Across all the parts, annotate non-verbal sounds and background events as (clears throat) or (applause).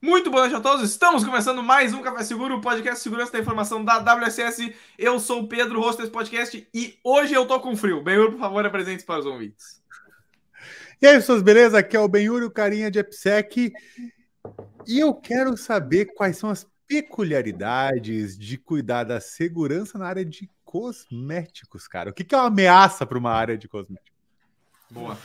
Muito boa noite a todos. Estamos começando mais um Café Seguro, o podcast de segurança da informação da WSS. Eu sou o Pedro, host desse podcast, e hoje eu tô com frio. Benhur, por favor, apresente para os ouvintes. E aí, pessoas, beleza? Aqui é o Benhur, o carinha de EPSEC. E eu quero saber quais são as peculiaridades de cuidar da segurança na área de cosméticos, cara. O que é uma ameaça para uma área de cosméticos? Boa.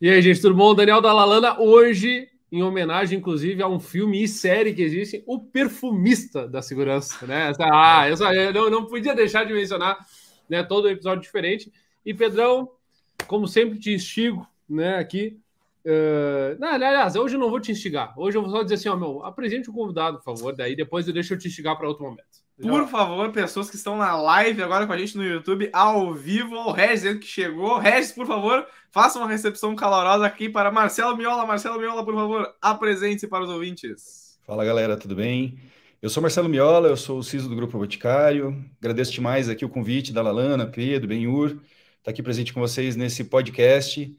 E aí, gente, tudo bom? Daniel Dalalana, hoje em homenagem, inclusive, a um filme e série que existe, O Perfumista da Segurança. Né? Essa, ah, eu não, não podia deixar de mencionar né, todo episódio diferente. E, Pedrão, como sempre, te instigo né, aqui. Uh, não, aliás, hoje eu não vou te instigar. Hoje eu vou só dizer assim: ó, meu, apresente o convidado, por favor. Daí depois eu deixo eu te instigar para outro momento. Por favor, pessoas que estão na live agora com a gente no YouTube, ao vivo, o Regis que chegou. Regis, por favor, faça uma recepção calorosa aqui para Marcelo Miola. Marcelo Miola, por favor, apresente-se para os ouvintes. Fala, galera, tudo bem? Eu sou Marcelo Miola, eu sou o CISO do Grupo Boticário. Agradeço demais aqui o convite da Lalana, Pedro, Benhur, estar tá aqui presente com vocês nesse podcast.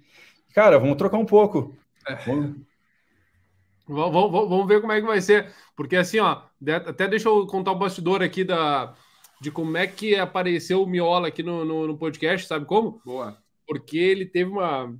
Cara, vamos trocar um pouco. É. Vamos... Vamos, vamos, ver como é que vai ser. Porque assim, ó, até deixa eu contar o bastidor aqui da, de como é que apareceu o Miola aqui no, no, no podcast, sabe como? Boa. Porque ele teve uma,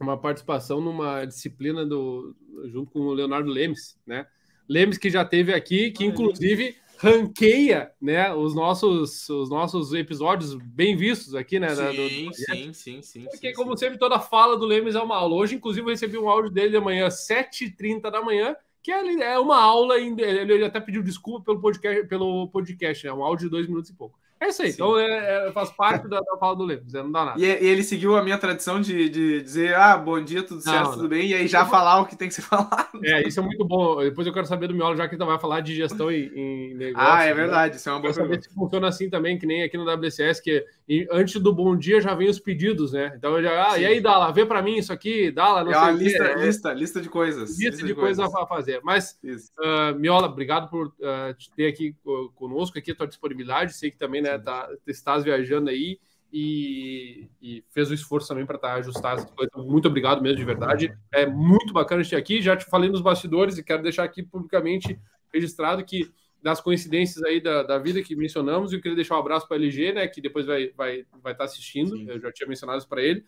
uma participação numa disciplina do, junto com o Leonardo Lemes, né? Lemes que já teve aqui, que inclusive ranqueia, né, os nossos, os nossos episódios bem vistos aqui, né? Sim, do, do sim, sim, sim. Porque, sim, como sim. sempre, toda fala do Lemes é uma aula. Hoje, inclusive, eu recebi um áudio dele de manhã, 7h30 da manhã, que é uma aula, ele até pediu desculpa pelo podcast, pelo podcast, né? Um áudio de dois minutos e pouco. É isso aí. Sim. Então é, é, faz parte da, da fala do Lemos, não dá nada. E, e, ele seguiu a minha tradição de, de dizer, ah, bom dia, tudo certo, não, tudo não. bem, e aí já falar o que tem que ser (laughs) falado. É, isso é muito bom. Depois eu quero saber do Miola, já que ele vai falar de gestão em, em negócio. Ah, é verdade, né? isso é uma boa quero saber se funciona assim também, que nem aqui no WCS, que antes do bom dia já vem os pedidos, né? Então já, ah, e aí, Dala, vê para mim isso aqui, Dala, não é sei lista, é, lista, lista de coisas. Lista, lista de, de coisas para fazer. Mas, uh, Miola, obrigado por uh, te ter aqui conosco, aqui a tua disponibilidade. Sei que também, né, tá, estás viajando aí e, e fez o esforço também para estar tá, ajustar essas coisas. Muito obrigado mesmo, de verdade. É muito bacana estar aqui. Já te falei nos bastidores e quero deixar aqui publicamente registrado que das coincidências aí da, da vida que mencionamos, e eu queria deixar um abraço para a LG, né, que depois vai vai vai estar tá assistindo. Sim. Eu já tinha mencionado isso para ele,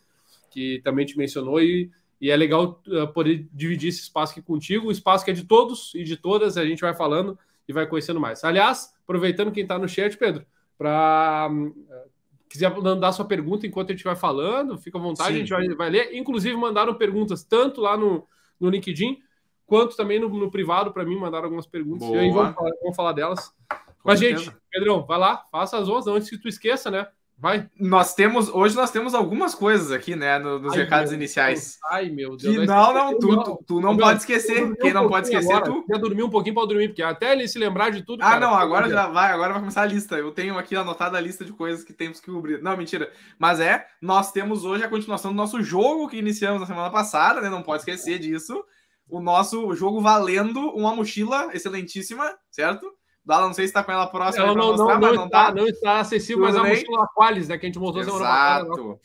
que também te mencionou e e é legal uh, poder dividir esse espaço aqui contigo, o espaço que é de todos e de todas, a gente vai falando e vai conhecendo mais. Aliás, aproveitando quem está no chat, Pedro, para quiser mandar sua pergunta enquanto a gente vai falando, fica à vontade, Sim. a gente vai, vai, ler. Inclusive, mandaram perguntas tanto lá no, no LinkedIn quanto também no, no privado para mim, mandaram algumas perguntas. Boa. E aí vamos falar, vamos falar delas. Mas, gente, Pedrão, vai lá, faça as honras antes que tu esqueça, né? Vai. Nós temos, hoje nós temos algumas coisas aqui, né, nos ai, recados iniciais. Ai, meu Deus. Não, não, tu, tu, tu não pode esquecer. Quem não pode esquecer, agora. tu. Quer dormir um pouquinho para dormir, porque até ele se lembrar de tudo. Ah, cara, não, agora já vai, agora vai começar a lista. Eu tenho aqui anotada a lista de coisas que temos que cobrir. Não, mentira. Mas é, nós temos hoje a continuação do nosso jogo que iniciamos na semana passada, né? Não pode esquecer disso. O nosso jogo valendo uma mochila excelentíssima, certo? Dala, não sei se está com ela próxima. Não, não, mostrar, não, não, está, tá. não está acessível, Tudo mas é a mochila Aqualis, né, que a gente mostrou semana passada. Exato.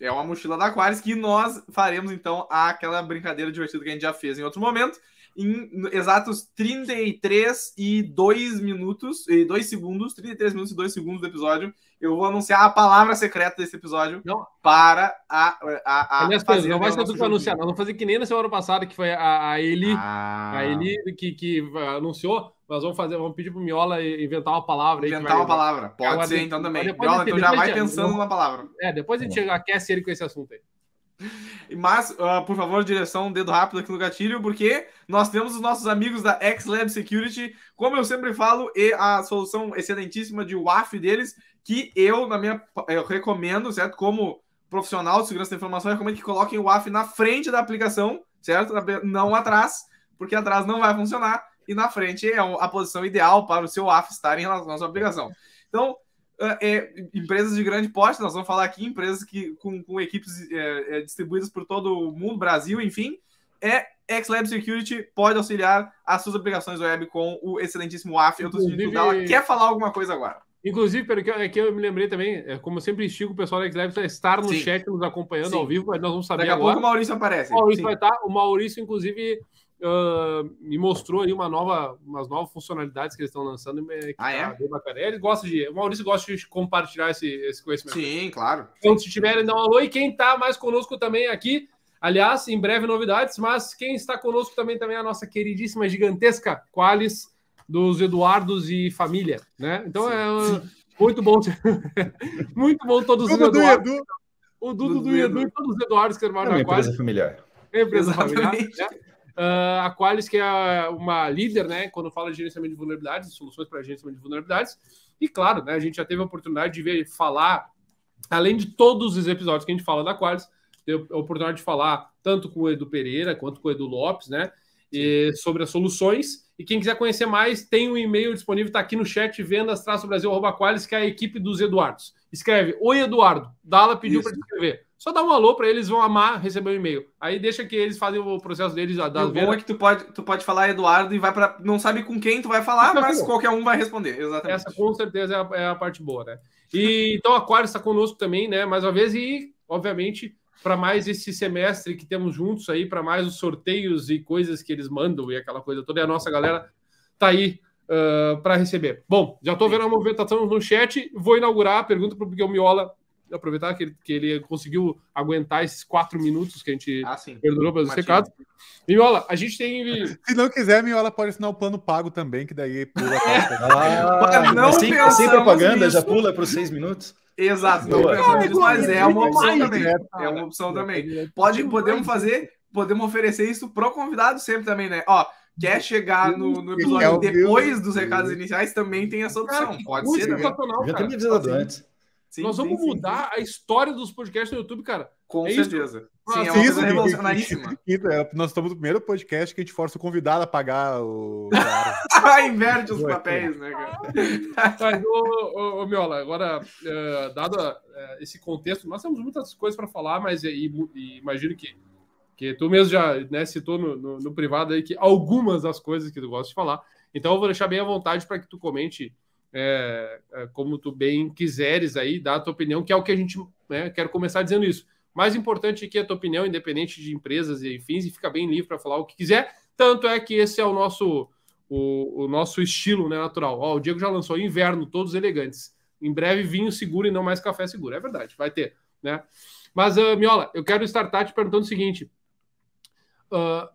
É uma mochila da Aquaris que nós faremos, então, aquela brincadeira divertida que a gente já fez em outro momento. Em exatos 33 e 2 minutos, e 2 segundos, 33 minutos e 2 segundos do episódio, eu vou anunciar a palavra secreta desse episódio não. para a. a, a Aliás, fazer não vai ser tudo para anunciar, nós vamos fazer que nem na semana passada, que foi a, a Eli, ah. a Eli que, que anunciou. Nós vamos fazer, vamos pedir pro Miola inventar uma palavra. Inventar vai, uma palavra, pode agora, ser então também. Miola, então já vai pensando numa palavra. É, depois a gente chega, aquece ele com esse assunto aí. Mas, uh, por favor, direção, dedo rápido aqui no gatilho, porque nós temos os nossos amigos da X-Lab Security, como eu sempre falo, e a solução excelentíssima de WAF deles, que eu, na minha, eu recomendo, certo? Como profissional de segurança da informação, eu recomendo que coloquem o WAF na frente da aplicação, certo? Não atrás, porque atrás não vai funcionar, e na frente é a posição ideal para o seu WAF estar em relação à sua aplicação. Então, é, é, empresas de grande porte, nós vamos falar aqui, empresas que, com, com equipes é, é distribuídas por todo o mundo, Brasil, enfim, é XLab Security pode auxiliar as suas aplicações web com o excelentíssimo WAF. Eu estou sentindo dela. Quer falar alguma coisa agora? Inclusive, pelo que, é que eu me lembrei também, é, como eu sempre estigo o pessoal da XLab estar no Sim. chat nos acompanhando Sim. ao vivo, mas nós vamos saber Daqui a agora. pouco o Maurício aparece. O Maurício Sim. vai estar. O Maurício, inclusive, uh, me mostrou aí uma nova, umas novas funcionalidades que eles estão lançando. Que ah, é? Tá bacana. Ele gosta de. O Maurício gosta de compartilhar esse, esse conhecimento. Sim, claro. Então, se tiverem, dá um alô. E quem está mais conosco também aqui, aliás, em breve novidades, mas quem está conosco também, também é a nossa queridíssima, gigantesca Qualis dos Eduardos e família, né? Então sim, é sim. muito bom, (laughs) muito bom todos os Eduardos. Edu. O Dudu do Edu e todos os Eduardos que trabalham é na Qualis. Empresa familiar. Empresa Exatamente. familiar. Né? Uh, a Qualis, que é uma líder, né, quando fala de gerenciamento de vulnerabilidades, soluções para gerenciamento de vulnerabilidades. E claro, né, a gente já teve a oportunidade de ver falar, além de todos os episódios que a gente fala da Qualis, teve a oportunidade de falar tanto com o Edu Pereira quanto com o Edu Lopes, né, e, sobre as soluções. E quem quiser conhecer mais, tem um e-mail disponível, está aqui no chat, vendas-brasil.qualis, que é a equipe dos Eduardos. Escreve, oi Eduardo, Dala pediu para escrever. Só dá um alô para eles, vão amar receber o um e-mail. Aí deixa que eles fazem o processo deles. Da o bom é que tu pode, tu pode falar Eduardo e vai para não sabe com quem tu vai falar, mas qualquer um vai responder. Exatamente. Essa com certeza é a, é a parte boa, né? E então a Aquário está conosco também, né? Mais uma vez e obviamente para mais esse semestre que temos juntos aí, para mais os sorteios e coisas que eles mandam e aquela coisa toda. E a nossa galera tá aí uh, para receber. Bom, já estou vendo a movimentação no chat. Vou inaugurar a pergunta para o Miguel Miola aproveitar que ele, que ele conseguiu aguentar esses quatro minutos que a gente ah, perdurou pelos recados. Miola, a gente tem. (laughs) Se não quiser, Miola pode assinar o plano pago também, que daí pula. ah, não sem, sem propaganda, nisso. já pula para os seis minutos. Exato, não mas é uma opção também. É uma opção também. Pode, podemos fazer, podemos oferecer isso pro convidado sempre também, né? Ó, quer chegar no, no episódio depois dos recados iniciais, também tem essa opção. Pode ser. Já tem me avisado antes. Sim, Nós vamos sim, mudar sim. a história dos podcasts no YouTube, cara. Com é certeza. Isso? Sim, é uma coisa revolucionaríssima. Nós estamos no primeiro podcast que a gente força o convidado a pagar o. (laughs) Inverte os papéis, né, cara? (laughs) Mas, ô, ô, ô, Miola, agora, uh, dado uh, esse contexto, nós temos muitas coisas para falar, mas e, e, imagino que, que tu mesmo já né, citou no, no, no privado aí que algumas das coisas que tu gosta de falar. Então, eu vou deixar bem à vontade para que tu comente é, é, como tu bem quiseres aí, dar a tua opinião, que é o que a gente né, quero começar dizendo isso. Mais importante é que a tua opinião, independente de empresas e fins, e fica bem livre para falar o que quiser. Tanto é que esse é o nosso o, o nosso estilo né, natural. Ó, o Diego já lançou inverno, todos elegantes. Em breve, vinho seguro e não mais café seguro. É verdade, vai ter. Né? Mas, uh, Miola, eu quero startar te perguntando o seguinte: uh,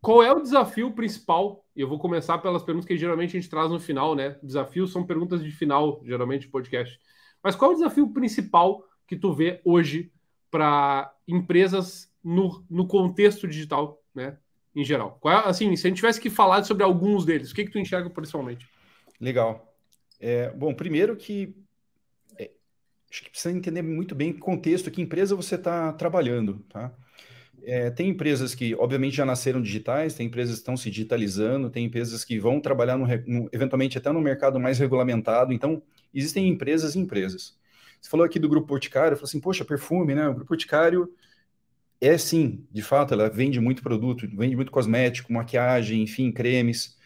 qual é o desafio principal eu vou começar pelas perguntas que geralmente a gente traz no final, né? Desafios são perguntas de final, geralmente, de podcast. Mas qual é o desafio principal que tu vê hoje para empresas no, no contexto digital, né? Em geral. Qual é, assim, se a gente tivesse que falar sobre alguns deles, o que, que tu enxerga principalmente? Legal. É, bom, primeiro que é, acho que precisa entender muito bem que contexto, que empresa você está trabalhando, tá? É, tem empresas que, obviamente, já nasceram digitais, tem empresas que estão se digitalizando, tem empresas que vão trabalhar, no, no, eventualmente, até no mercado mais regulamentado. Então, existem empresas e empresas. Você falou aqui do Grupo Porticário, falou assim, poxa, perfume, né? O Grupo Porticário é, sim, de fato, ela vende muito produto, vende muito cosmético, maquiagem, enfim, cremes.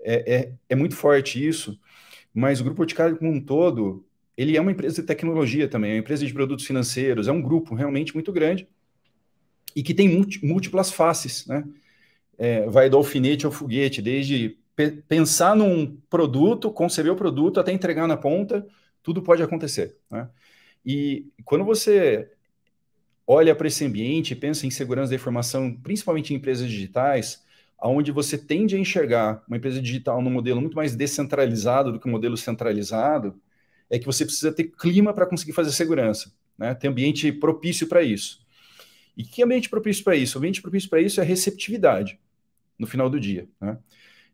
É, é, é muito forte isso, mas o Grupo Porticário, como um todo, ele é uma empresa de tecnologia também, é uma empresa de produtos financeiros, é um grupo realmente muito grande, e que tem múltiplas faces, né? É, vai do alfinete ao foguete, desde pe pensar num produto, conceber o produto, até entregar na ponta, tudo pode acontecer, né? E quando você olha para esse ambiente, pensa em segurança da informação, principalmente em empresas digitais, aonde você tende a enxergar uma empresa digital num modelo muito mais descentralizado do que um modelo centralizado, é que você precisa ter clima para conseguir fazer segurança, né? Ter ambiente propício para isso. E que ambiente propício para isso? O ambiente propício para isso é receptividade no final do dia. Né?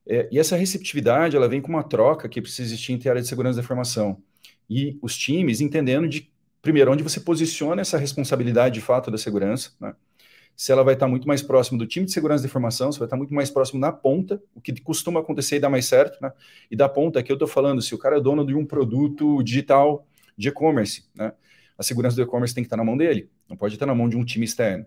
É, e essa receptividade ela vem com uma troca que precisa existir entre a área de segurança da informação e os times entendendo de primeiro onde você posiciona essa responsabilidade de fato da segurança, né? se ela vai estar muito mais próximo do time de segurança da informação, se vai estar muito mais próximo na ponta, o que costuma acontecer e dá mais certo, né? E da ponta aqui eu estou falando, se o cara é dono de um produto digital de e-commerce, né? a segurança do e-commerce tem que estar na mão dele, não pode estar na mão de um time externo.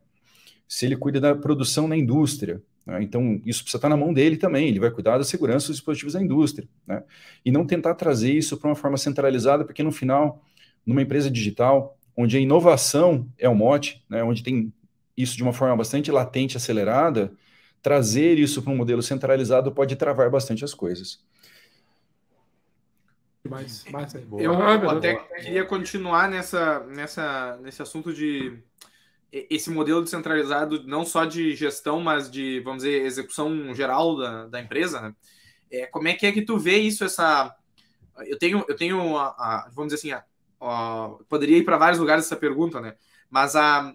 Se ele cuida da produção na indústria, né, então isso precisa estar na mão dele também, ele vai cuidar da segurança dos dispositivos da indústria. Né, e não tentar trazer isso para uma forma centralizada, porque no final, numa empresa digital, onde a inovação é o mote, né, onde tem isso de uma forma bastante latente, acelerada, trazer isso para um modelo centralizado pode travar bastante as coisas. Mais, mais eu ah, até boa. queria continuar nessa, nessa, nesse assunto de esse modelo descentralizado, não só de gestão, mas de, vamos dizer, execução geral da, da empresa. Né? É, como é que é que tu vê isso, essa... Eu tenho, eu tenho a, a vamos dizer assim, a, a, poderia ir para vários lugares essa pergunta, né? Mas a,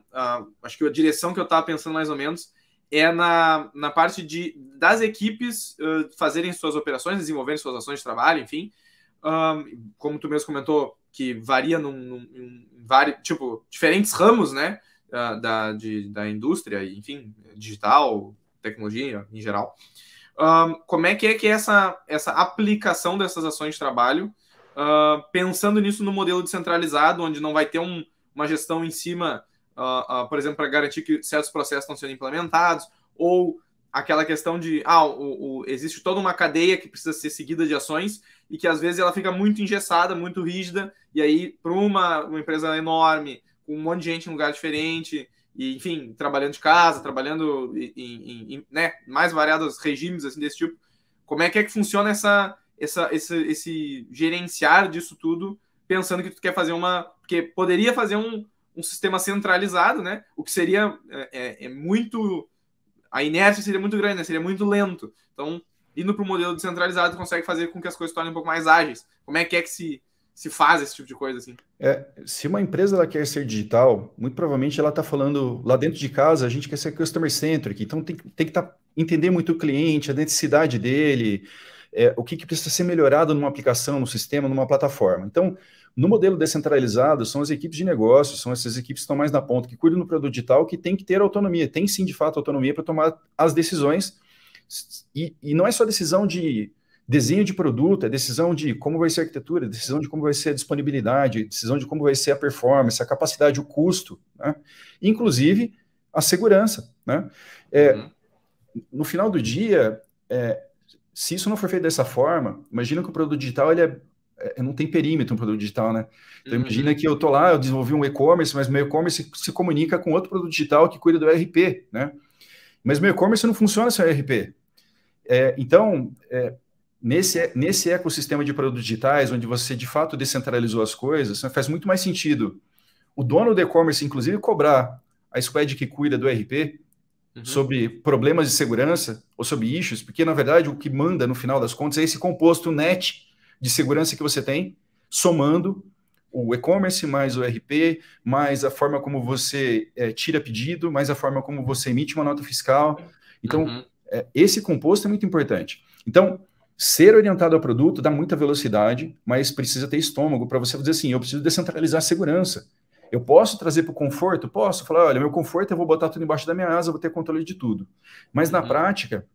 acho que a direção que eu estava pensando mais ou menos é na, na parte de das equipes uh, fazerem suas operações, desenvolverem suas ações de trabalho, enfim. Um, como tu mesmo comentou, que varia num, num, tipo, diferentes ramos, né? Da, de, da indústria, enfim, digital, tecnologia em geral. Um, como é que é que essa, essa aplicação dessas ações de trabalho, uh, pensando nisso no modelo descentralizado, onde não vai ter um, uma gestão em cima uh, uh, por exemplo, para garantir que certos processos estão sendo implementados, ou aquela questão de, ah, o, o, existe toda uma cadeia que precisa ser seguida de ações e que às vezes ela fica muito engessada, muito rígida, e aí para uma, uma empresa enorme, com um monte de gente em um lugar diferente, e enfim, trabalhando de casa, trabalhando em, em, em né, mais variados regimes assim desse tipo, como é que é que funciona essa, essa, esse, esse gerenciar disso tudo, pensando que tu quer fazer uma, porque poderia fazer um, um sistema centralizado, né? O que seria é, é, é muito. A inércia seria muito grande, né? seria muito lento. Então, indo para o modelo descentralizado, consegue fazer com que as coisas se tornem um pouco mais ágeis. Como é que é que se, se faz esse tipo de coisa assim? É, se uma empresa ela quer ser digital, muito provavelmente ela está falando lá dentro de casa, a gente quer ser customer centric, então tem, tem que tá, entender muito o cliente, a necessidade dele, é, o que, que precisa ser melhorado numa aplicação, no sistema, numa plataforma. Então, no modelo descentralizado, são as equipes de negócios, são essas equipes que estão mais na ponta, que cuidam do produto digital, que tem que ter autonomia, tem sim, de fato, autonomia para tomar as decisões. E, e, não é só decisão de desenho de produto, é decisão de como vai ser a arquitetura, decisão de como vai ser a disponibilidade, decisão de como vai ser a performance, a capacidade, o custo, né? inclusive a segurança. Né? É, uhum. No final do dia, é, se isso não for feito dessa forma, imagina que o produto digital ele é é, não tem perímetro um produto digital, né? Então uhum. imagina que eu tô lá, eu desenvolvi um e-commerce, mas meu e-commerce se, comunica com outro produto digital que cuida do ERP, né? Mas meu e-commerce não funciona sem ERP. É, então, é, nesse, nesse ecossistema de produtos digitais, onde você de fato descentralizou as coisas, faz muito mais sentido o dono do e-commerce, inclusive, cobrar a squad que cuida do ERP uhum. sobre problemas de segurança ou sobre issues, porque na verdade o que manda no final das contas é esse composto net de segurança que você tem, somando o e-commerce, mais o RP, mais a forma como você é, tira pedido, mais a forma como você emite uma nota fiscal. Então, uhum. é, esse composto é muito importante. Então, ser orientado ao produto dá muita velocidade, mas precisa ter estômago para você dizer assim: eu preciso descentralizar a segurança. Eu posso trazer para o conforto? Posso. Falar, olha, meu conforto eu vou botar tudo embaixo da minha asa, vou ter controle de tudo. Mas uhum. na prática,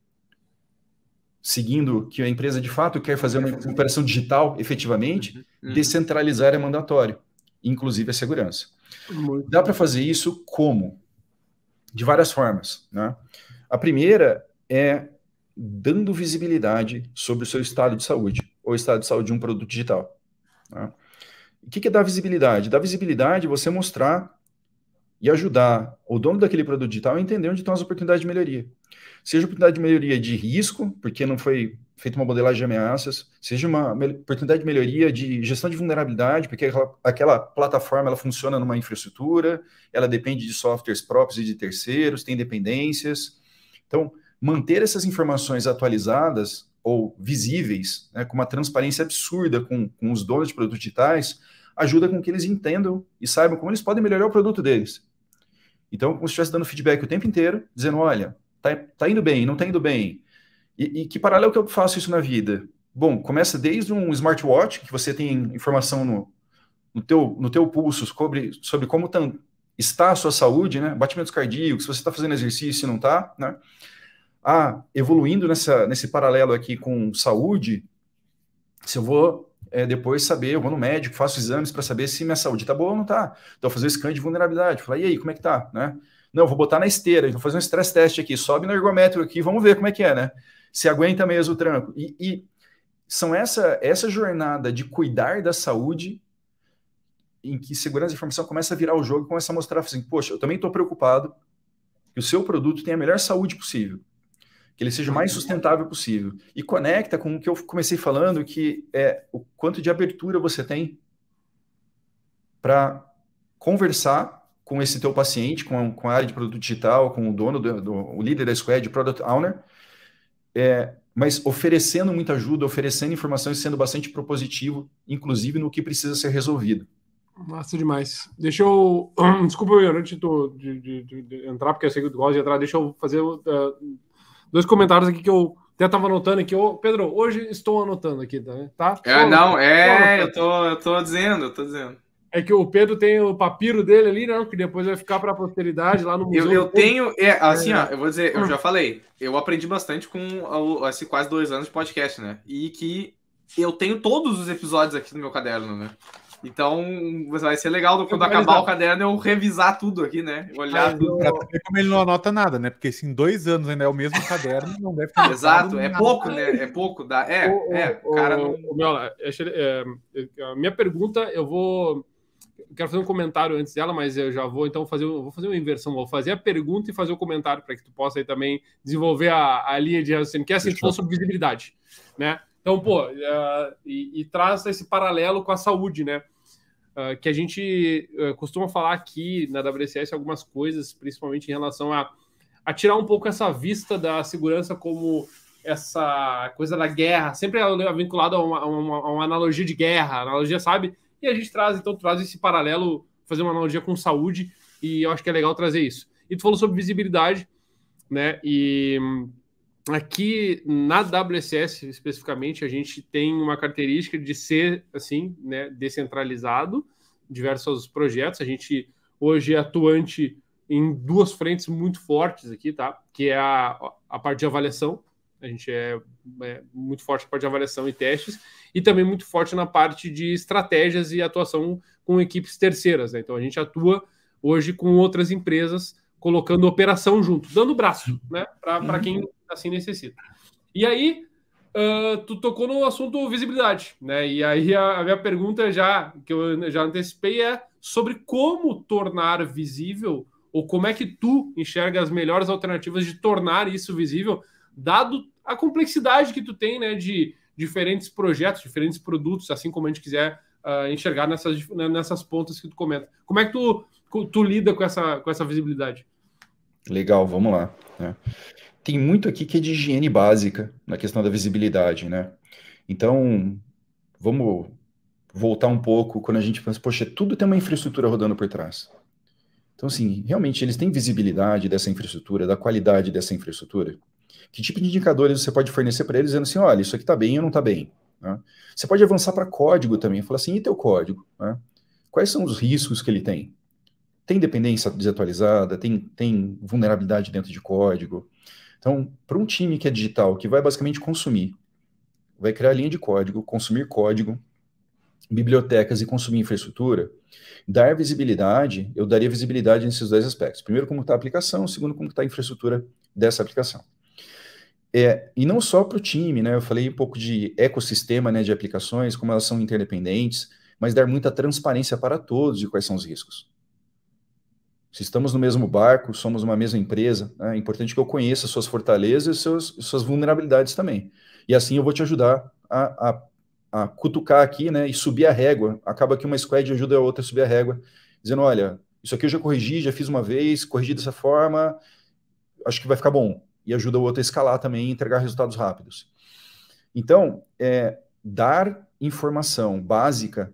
seguindo que a empresa de fato quer fazer uma operação digital efetivamente, uhum, uhum. descentralizar é mandatório, inclusive a segurança. Muito Dá para fazer isso como? De várias formas. Né? A primeira é dando visibilidade sobre o seu estado de saúde, ou estado de saúde de um produto digital. Né? O que, que é dar visibilidade? Dar visibilidade é você mostrar e ajudar o dono daquele produto digital a entender onde estão as oportunidades de melhoria. Seja oportunidade de melhoria de risco, porque não foi feita uma modelagem de ameaças, seja uma oportunidade de melhoria de gestão de vulnerabilidade, porque aquela, aquela plataforma ela funciona numa infraestrutura, ela depende de softwares próprios e de terceiros, tem dependências. Então, manter essas informações atualizadas ou visíveis, né, com uma transparência absurda com, com os donos de produtos digitais, ajuda com que eles entendam e saibam como eles podem melhorar o produto deles. Então, como se estivesse dando feedback o tempo inteiro, dizendo, olha, tá, tá indo bem, não tá indo bem. E, e, que paralelo que eu faço isso na vida? Bom, começa desde um smartwatch, que você tem informação no, no, teu, no teu pulso sobre, sobre como tá, está a sua saúde, né? Batimentos cardíacos, se você está fazendo exercício e não está, né? Ah, evoluindo nessa, nesse paralelo aqui com saúde, se eu vou é, depois saber, eu vou no médico, faço exames para saber se minha saúde está boa ou não está. Então, fazer scan de vulnerabilidade. Falar, e aí, como é que tá? Né? Não, vou botar na esteira, vou fazer um stress test aqui, sobe no ergométrico aqui, vamos ver como é que é, né? Se aguenta mesmo o tranco. E, e são essa, essa jornada de cuidar da saúde em que segurança de informação começa a virar o jogo e começa a mostrar assim, poxa, eu também estou preocupado que o seu produto tenha a melhor saúde possível. Que ele seja o mais sustentável possível. E conecta com o que eu comecei falando, que é o quanto de abertura você tem para conversar com esse teu paciente, com, com a área de produto digital, com o dono, do, do o líder da squad, product owner, é, mas oferecendo muita ajuda, oferecendo informação e sendo bastante propositivo, inclusive no que precisa ser resolvido. Massa demais. Deixa eu. (clears throat) Desculpa, eu antes de, de, de, de, entrar, porque eu sei que tu gosta de entrar, deixa eu fazer uh, dois comentários aqui que eu até estava anotando aqui. Ô, Pedro, hoje estou anotando aqui, tá? É, não, é, eu tô, eu tô dizendo, eu tô dizendo. É que o Pedro tem o papiro dele ali, né? Que depois vai ficar para a posteridade lá no museu. Eu, eu tenho, é, assim, é. ó, eu vou dizer, eu já falei, eu aprendi bastante com esse quase dois anos de podcast, né? E que eu tenho todos os episódios aqui no meu caderno, né? Então, vai ser legal quando acabar o caderno eu revisar tudo aqui, né? Olhar ah, tudo. Pra ver como ele não anota nada, né? Porque se em dois anos ainda é o mesmo caderno, não deve ter. Exato, é pouco, né? É pouco. Dá... É, o, é, o, cara. O, não... o é, a minha pergunta, eu vou. quero fazer um comentário antes dela, mas eu já vou então fazer, vou fazer uma inversão. Vou fazer a pergunta e fazer o comentário para que tu possa aí também desenvolver a, a linha de raciocínio, que é assim, sobre visibilidade, né? Então, pô, uh, e, e traz esse paralelo com a saúde, né? Uh, que a gente uh, costuma falar aqui na WCS algumas coisas, principalmente em relação a, a tirar um pouco essa vista da segurança como essa coisa da guerra, sempre é vinculado a uma, uma, a uma analogia de guerra, analogia, sabe? E a gente traz, então, traz esse paralelo, fazer uma analogia com saúde, e eu acho que é legal trazer isso. E tu falou sobre visibilidade, né? E aqui na WSS especificamente a gente tem uma característica de ser assim, né, descentralizado, diversos projetos. A gente hoje é atuante em duas frentes muito fortes aqui, tá? Que é a, a parte de avaliação. A gente é, é muito forte na parte de avaliação e testes, e também muito forte na parte de estratégias e atuação com equipes terceiras. Né? Então a gente atua hoje com outras empresas colocando operação junto, dando braço, né? Para uhum. quem assim necessita. E aí, uh, tu tocou no assunto visibilidade, né? E aí a, a, minha pergunta já, que eu já antecipei, é sobre como tornar visível, ou como é que tu enxerga as melhores alternativas de tornar isso visível, dado a complexidade que tu tem, né? De diferentes projetos, diferentes produtos, assim como a gente quiser uh, enxergar nessas, nessas pontas que tu comenta. Como é que tu, tu lida com essa, com essa visibilidade? Legal, vamos lá. Né? Tem muito aqui que é de higiene básica na questão da visibilidade, né? Então, vamos voltar um pouco quando a gente pensa, poxa, tudo tem uma infraestrutura rodando por trás. Então, assim, realmente eles têm visibilidade dessa infraestrutura, da qualidade dessa infraestrutura? Que tipo de indicadores você pode fornecer para eles dizendo assim, olha, isso aqui está bem ou não está bem? Né? Você pode avançar para código também, falar assim, e teu código? Né? Quais são os riscos que ele tem? Tem dependência desatualizada? Tem, tem vulnerabilidade dentro de código? Então, para um time que é digital, que vai basicamente consumir, vai criar linha de código, consumir código, bibliotecas e consumir infraestrutura, dar visibilidade, eu daria visibilidade nesses dois aspectos. Primeiro, como está a aplicação, segundo, como está a infraestrutura dessa aplicação. É, e não só para o time, né? Eu falei um pouco de ecossistema né, de aplicações, como elas são interdependentes, mas dar muita transparência para todos de quais são os riscos. Se estamos no mesmo barco, somos uma mesma empresa, né? é importante que eu conheça suas fortalezas e seus, suas vulnerabilidades também. E assim eu vou te ajudar a, a, a, cutucar aqui né, e subir a régua. Acaba que uma squad ajuda a outra a subir a régua, dizendo: olha, isso aqui eu já corrigi, já fiz uma vez, corrigi dessa forma, acho que vai ficar bom. E ajuda o outro a escalar também e entregar resultados rápidos. Então, é, dar informação básica,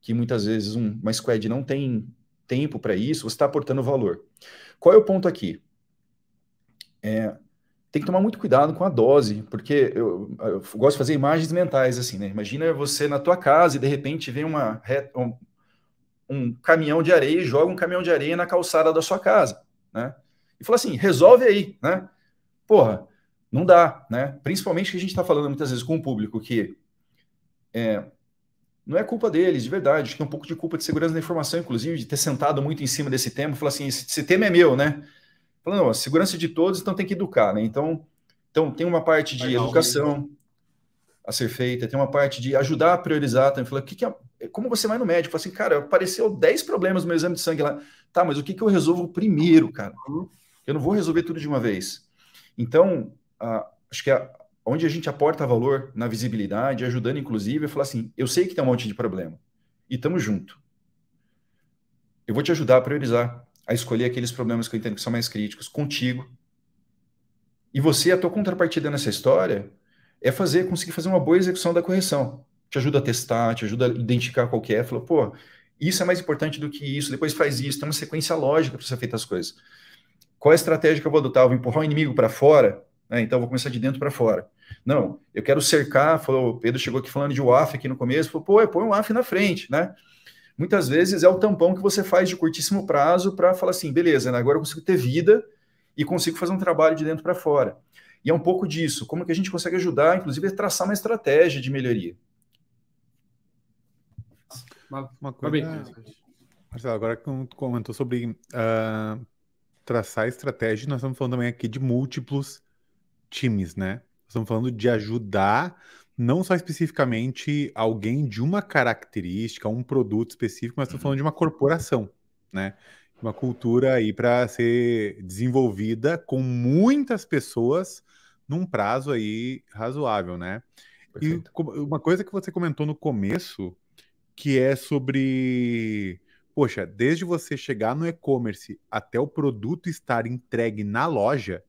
que muitas vezes um, uma squad não tem tempo para isso, você está aportando valor. Qual é o ponto aqui? É, tem que tomar muito cuidado com a dose, porque eu, eu, gosto de fazer imagens mentais assim, né? Imagina você na tua casa e de repente vem uma, um, um caminhão de areia e joga um caminhão de areia na calçada da sua casa, né? E fala assim, resolve aí, né? Porra, não dá, né? Principalmente que a gente está falando muitas vezes com o público que é, não é culpa deles, de verdade. Acho que é um pouco de culpa de segurança da informação, inclusive, de ter sentado muito em cima desse tema. Falar assim, esse, esse tema é meu, né? Falando, não, a segurança de todos, então tem que educar, né? Então, então tem uma parte de Legal, educação a ser feita, tem uma parte de ajudar a priorizar. Então, fala, o que, que é, como você vai no médico? Fala assim, cara, apareceu 10 problemas no meu exame de sangue lá. Tá, mas o que, que eu resolvo primeiro, cara? Eu não vou resolver tudo de uma vez. Então, a, acho que a, onde a gente aporta valor na visibilidade, ajudando inclusive, é falar assim: eu sei que tem um monte de problema e estamos junto. Eu vou te ajudar a priorizar, a escolher aqueles problemas que eu entendo que são mais críticos contigo. E você, a tua contrapartida nessa história é fazer, conseguir fazer uma boa execução da correção. Te ajuda a testar, te ajuda a identificar qual que é, falou, pô, isso é mais importante do que isso, depois faz isso, tem uma sequência lógica para ser feita as coisas. Qual é a estratégia que eu vou adotar? Eu vou empurrar o inimigo para fora, né? então eu vou começar de dentro para fora. Não, eu quero cercar, falou, o Pedro chegou aqui falando de WAF aqui no começo, falou, pô, põe um WAF na frente, né? Muitas vezes é o tampão que você faz de curtíssimo prazo para falar assim, beleza, né? agora eu consigo ter vida e consigo fazer um trabalho de dentro para fora. E é um pouco disso, como que a gente consegue ajudar, inclusive, a traçar uma estratégia de melhoria. Uma, uma coisa... Marcelo, agora que tu comentou sobre uh, traçar estratégia, nós estamos falando também aqui de múltiplos times, né? Estamos falando de ajudar não só especificamente alguém de uma característica, um produto específico, mas estamos falando de uma corporação, né? Uma cultura aí para ser desenvolvida com muitas pessoas num prazo aí razoável, né? Perfeito. E uma coisa que você comentou no começo, que é sobre, poxa, desde você chegar no e-commerce até o produto estar entregue na loja,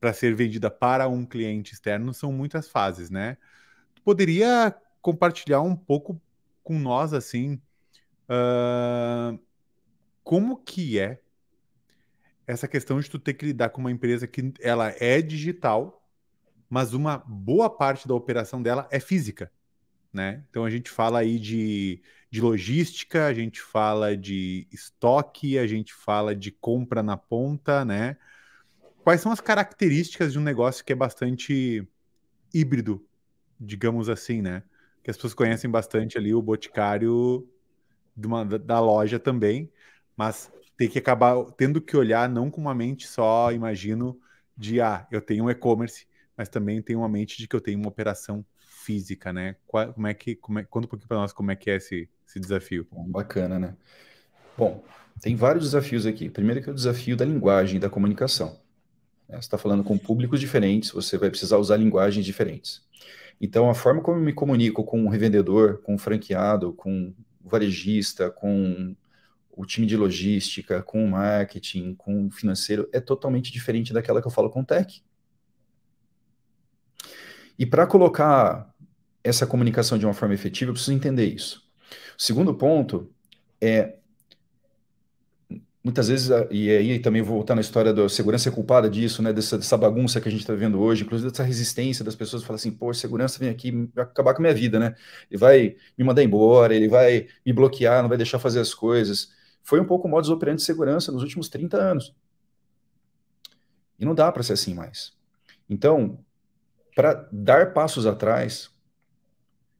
para ser vendida para um cliente externo são muitas fases, né? Tu poderia compartilhar um pouco com nós, assim, uh, como que é essa questão de tu ter que lidar com uma empresa que ela é digital, mas uma boa parte da operação dela é física, né? Então a gente fala aí de, de logística, a gente fala de estoque, a gente fala de compra na ponta, né? Quais são as características de um negócio que é bastante híbrido, digamos assim, né? Que as pessoas conhecem bastante ali o boticário uma, da loja também, mas tem que acabar tendo que olhar não com uma mente só, imagino, de ah, eu tenho um e-commerce, mas também tenho uma mente de que eu tenho uma operação física, né? Qual, como é que, como é, conta um pouquinho para nós como é que é esse, esse desafio. Bacana, né? Bom, tem vários desafios aqui. Primeiro que é o desafio da linguagem, da comunicação. Né? Você está falando com públicos diferentes, você vai precisar usar linguagens diferentes. Então, a forma como eu me comunico com um revendedor, com um franqueado, com o varejista, com o time de logística, com o marketing, com o financeiro, é totalmente diferente daquela que eu falo com o tech. E para colocar essa comunicação de uma forma efetiva, eu preciso entender isso. O segundo ponto é muitas vezes, e aí também vou voltar na história da segurança é culpada disso, né, dessa, dessa bagunça que a gente está vendo hoje, inclusive dessa resistência das pessoas falar assim, pô, segurança vem aqui vai acabar com a minha vida, né? Ele vai me mandar embora, ele vai me bloquear, não vai deixar fazer as coisas. Foi um pouco o modus operandi de segurança nos últimos 30 anos. E não dá para ser assim mais. Então, para dar passos atrás,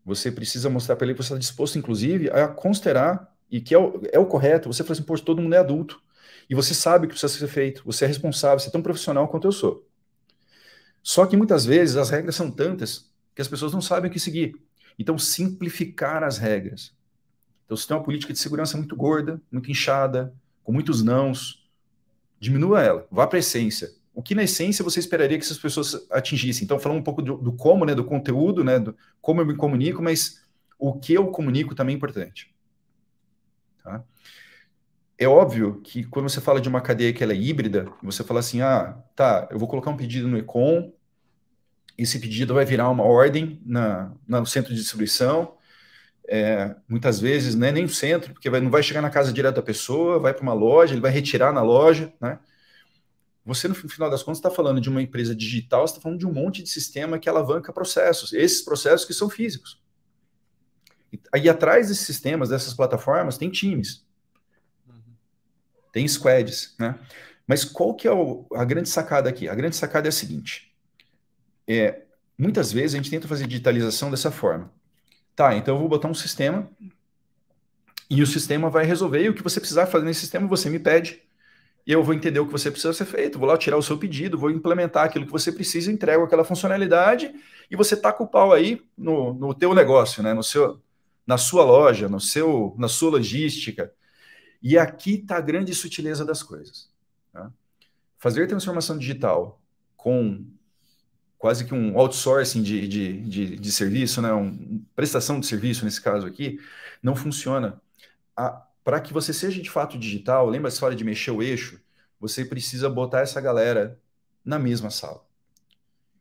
você precisa mostrar para ele que você está disposto, inclusive, a considerar e que é o, é o correto, você fala assim, poxa, todo mundo é adulto. E você sabe o que precisa ser feito, você é responsável, você é tão profissional quanto eu sou. Só que muitas vezes as regras são tantas que as pessoas não sabem o que seguir. Então, simplificar as regras. Então, se tem uma política de segurança muito gorda, muito inchada, com muitos nãos, diminua ela, vá para a essência. O que na essência você esperaria que essas pessoas atingissem? Então, falando um pouco do, do como, né, do conteúdo, né, do como eu me comunico, mas o que eu comunico também é importante. Tá? É óbvio que quando você fala de uma cadeia que ela é híbrida, você fala assim, ah, tá, eu vou colocar um pedido no Econ, esse pedido vai virar uma ordem na, no centro de distribuição, é, muitas vezes não é nem o centro, porque vai, não vai chegar na casa direto da pessoa, vai para uma loja, ele vai retirar na loja, né? Você, no final das contas, está falando de uma empresa digital, está falando de um monte de sistema que alavanca processos, esses processos que são físicos. Aí atrás desses sistemas, dessas plataformas, tem times. Tem squads, né? Mas qual que é o, a grande sacada aqui? A grande sacada é a seguinte. É, muitas vezes a gente tenta fazer digitalização dessa forma. Tá, então eu vou botar um sistema e o sistema vai resolver. E o que você precisar fazer nesse sistema, você me pede. E eu vou entender o que você precisa ser feito. Vou lá tirar o seu pedido, vou implementar aquilo que você precisa, entrego aquela funcionalidade e você taca o pau aí no, no teu negócio, né? No seu, na sua loja, no seu, na sua logística. E aqui está a grande sutileza das coisas. Tá? fazer transformação digital com quase que um outsourcing de, de, de, de serviço, né? Um, prestação de serviço nesse caso aqui, não funciona. Para que você seja de fato digital, lembra a história de mexer o eixo? Você precisa botar essa galera na mesma sala.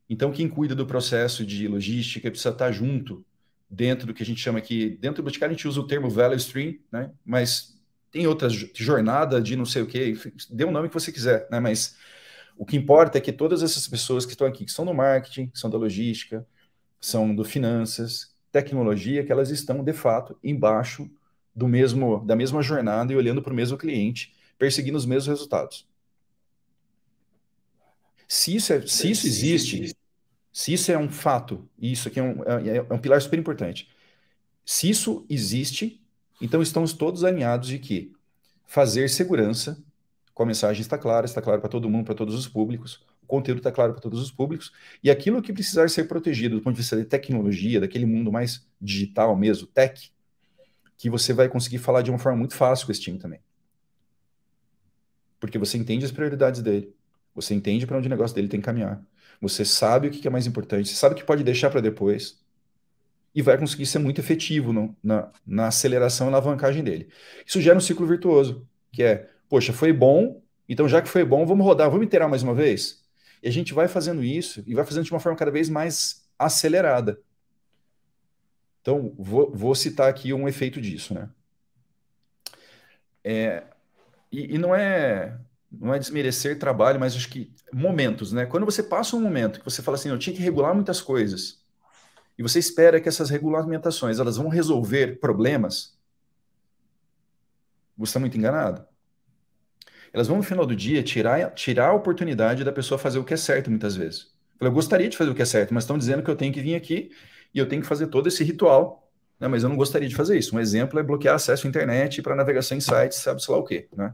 Então, quem cuida do processo de logística precisa estar junto dentro do que a gente chama aqui, dentro do Boticário a gente usa o termo value stream, né? Mas tem outras jornada de não sei o que, dê o um nome que você quiser, né? Mas o que importa é que todas essas pessoas que estão aqui, que são do marketing, que são da logística, são do finanças, tecnologia, que elas estão de fato embaixo do mesmo da mesma jornada e olhando para o mesmo cliente, perseguindo os mesmos resultados. Se isso, é, se isso existe, se isso é um fato, e isso aqui é um, é, é um pilar super importante, se isso existe, então estamos todos alinhados de que fazer segurança, com a mensagem está clara, está claro para todo mundo, para todos os públicos, o conteúdo está claro para todos os públicos, e aquilo que precisar ser protegido do ponto de vista de tecnologia, daquele mundo mais digital mesmo, tech, que você vai conseguir falar de uma forma muito fácil com esse time também. Porque você entende as prioridades dele, você entende para onde o negócio dele tem que caminhar, você sabe o que é mais importante, você sabe o que pode deixar para depois, e vai conseguir ser muito efetivo no, na, na aceleração e alavancagem dele. Isso gera um ciclo virtuoso, que é, poxa, foi bom, então já que foi bom, vamos rodar, vamos iterar mais uma vez? E a gente vai fazendo isso, e vai fazendo de uma forma cada vez mais acelerada. Então, vou, vou citar aqui um efeito disso, né? É, e, e não é não é desmerecer trabalho, mas acho que momentos, né? Quando você passa um momento que você fala assim, eu tinha que regular muitas coisas, e você espera que essas regulamentações elas vão resolver problemas, você está muito enganado. Elas vão, no final do dia, tirar, tirar a oportunidade da pessoa fazer o que é certo, muitas vezes. Eu gostaria de fazer o que é certo, mas estão dizendo que eu tenho que vir aqui e eu tenho que fazer todo esse ritual, né? mas eu não gostaria de fazer isso. Um exemplo é bloquear acesso à internet para navegação em sites, sabe-se lá o quê, né?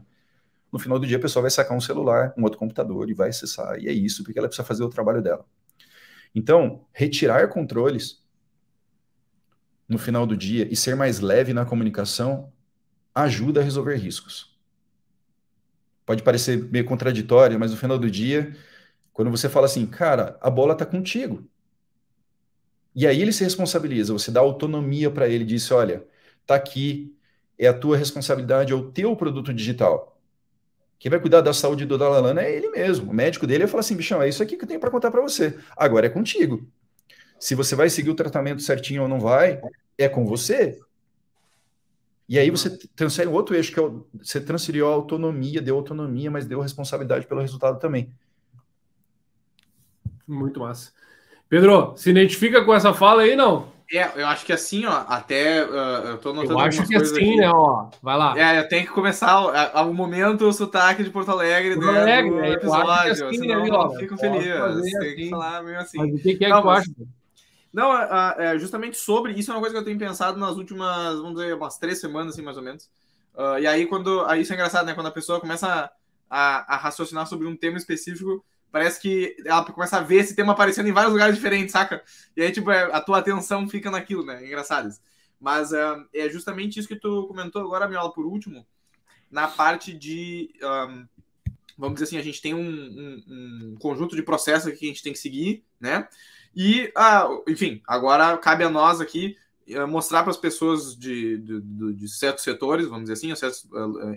No final do dia, a pessoa vai sacar um celular, um outro computador e vai acessar, e é isso, porque ela precisa fazer o trabalho dela. Então, retirar controles no final do dia e ser mais leve na comunicação ajuda a resolver riscos. Pode parecer meio contraditório, mas no final do dia, quando você fala assim, cara, a bola está contigo. E aí ele se responsabiliza, você dá autonomia para ele, diz, olha, tá aqui, é a tua responsabilidade, é o teu produto digital. Quem vai cuidar da saúde do Dalalana é ele mesmo. O médico dele vai falar assim, bichão, é isso aqui que eu tenho para contar para você. Agora é contigo. Se você vai seguir o tratamento certinho ou não vai, é com você. E aí você transfere um outro eixo, que é o, você transferiu a autonomia, deu autonomia, mas deu responsabilidade pelo resultado também. Muito massa. Pedro, se identifica com essa fala aí, não? É, eu acho que assim, ó, até uh, eu tô notando Eu acho que assim, aqui. né, ó, vai lá. É, eu tenho que começar ao momento o sotaque de Porto Alegre, Porto né, Alegre, no episódio, assim, senão né, ó, fico feliz. Tem assim. que falar meio assim. Mas o que, que é não, que tu acha? Não, é, justamente sobre, isso é uma coisa que eu tenho pensado nas últimas, vamos dizer, umas três semanas, assim, mais ou menos. Uh, e aí, quando, aí isso é engraçado, né, quando a pessoa começa a, a, a raciocinar sobre um tema específico, parece que ela começa a ver esse tema aparecendo em vários lugares diferentes, saca? E aí, tipo, é, a tua atenção fica naquilo, né? Engraçado isso. Mas uh, é justamente isso que tu comentou agora, Miola, por último, na parte de. Um, vamos dizer assim, a gente tem um, um, um, conjunto de processos que a gente tem que seguir, né? E, uh, enfim, agora cabe a nós aqui uh, mostrar para as pessoas de, de, de, certos setores, vamos dizer assim, certas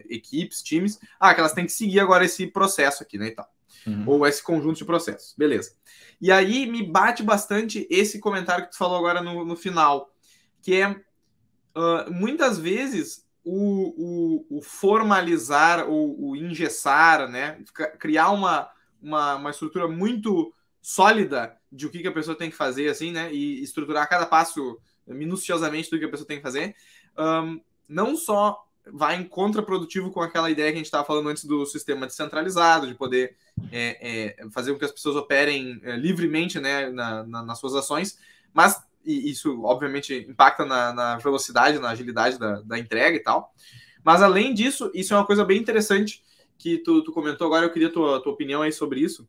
equipes, times, ah, que elas têm que seguir agora esse processo aqui, né? E tal uhum. ou esse conjunto de processos. Beleza. E aí me bate bastante esse comentário que tu falou agora no, no final, que é uh, muitas vezes o, o, o, formalizar ou o engessar, né? Criar uma, uma, uma estrutura muito sólida de o que, que a pessoa tem que fazer, assim, né? E estruturar cada passo minuciosamente do que a pessoa tem que fazer. Um, não só vai em contraprodutivo com aquela ideia que a gente estava falando antes do sistema descentralizado, de poder é, é, fazer com que as pessoas operem é, livremente né, na, na, nas suas ações, mas isso obviamente impacta na, na velocidade, na agilidade da, da, entrega e tal. Mas além disso, isso é uma coisa bem interessante que tu, tu comentou agora, eu queria tua, tua opinião aí sobre isso,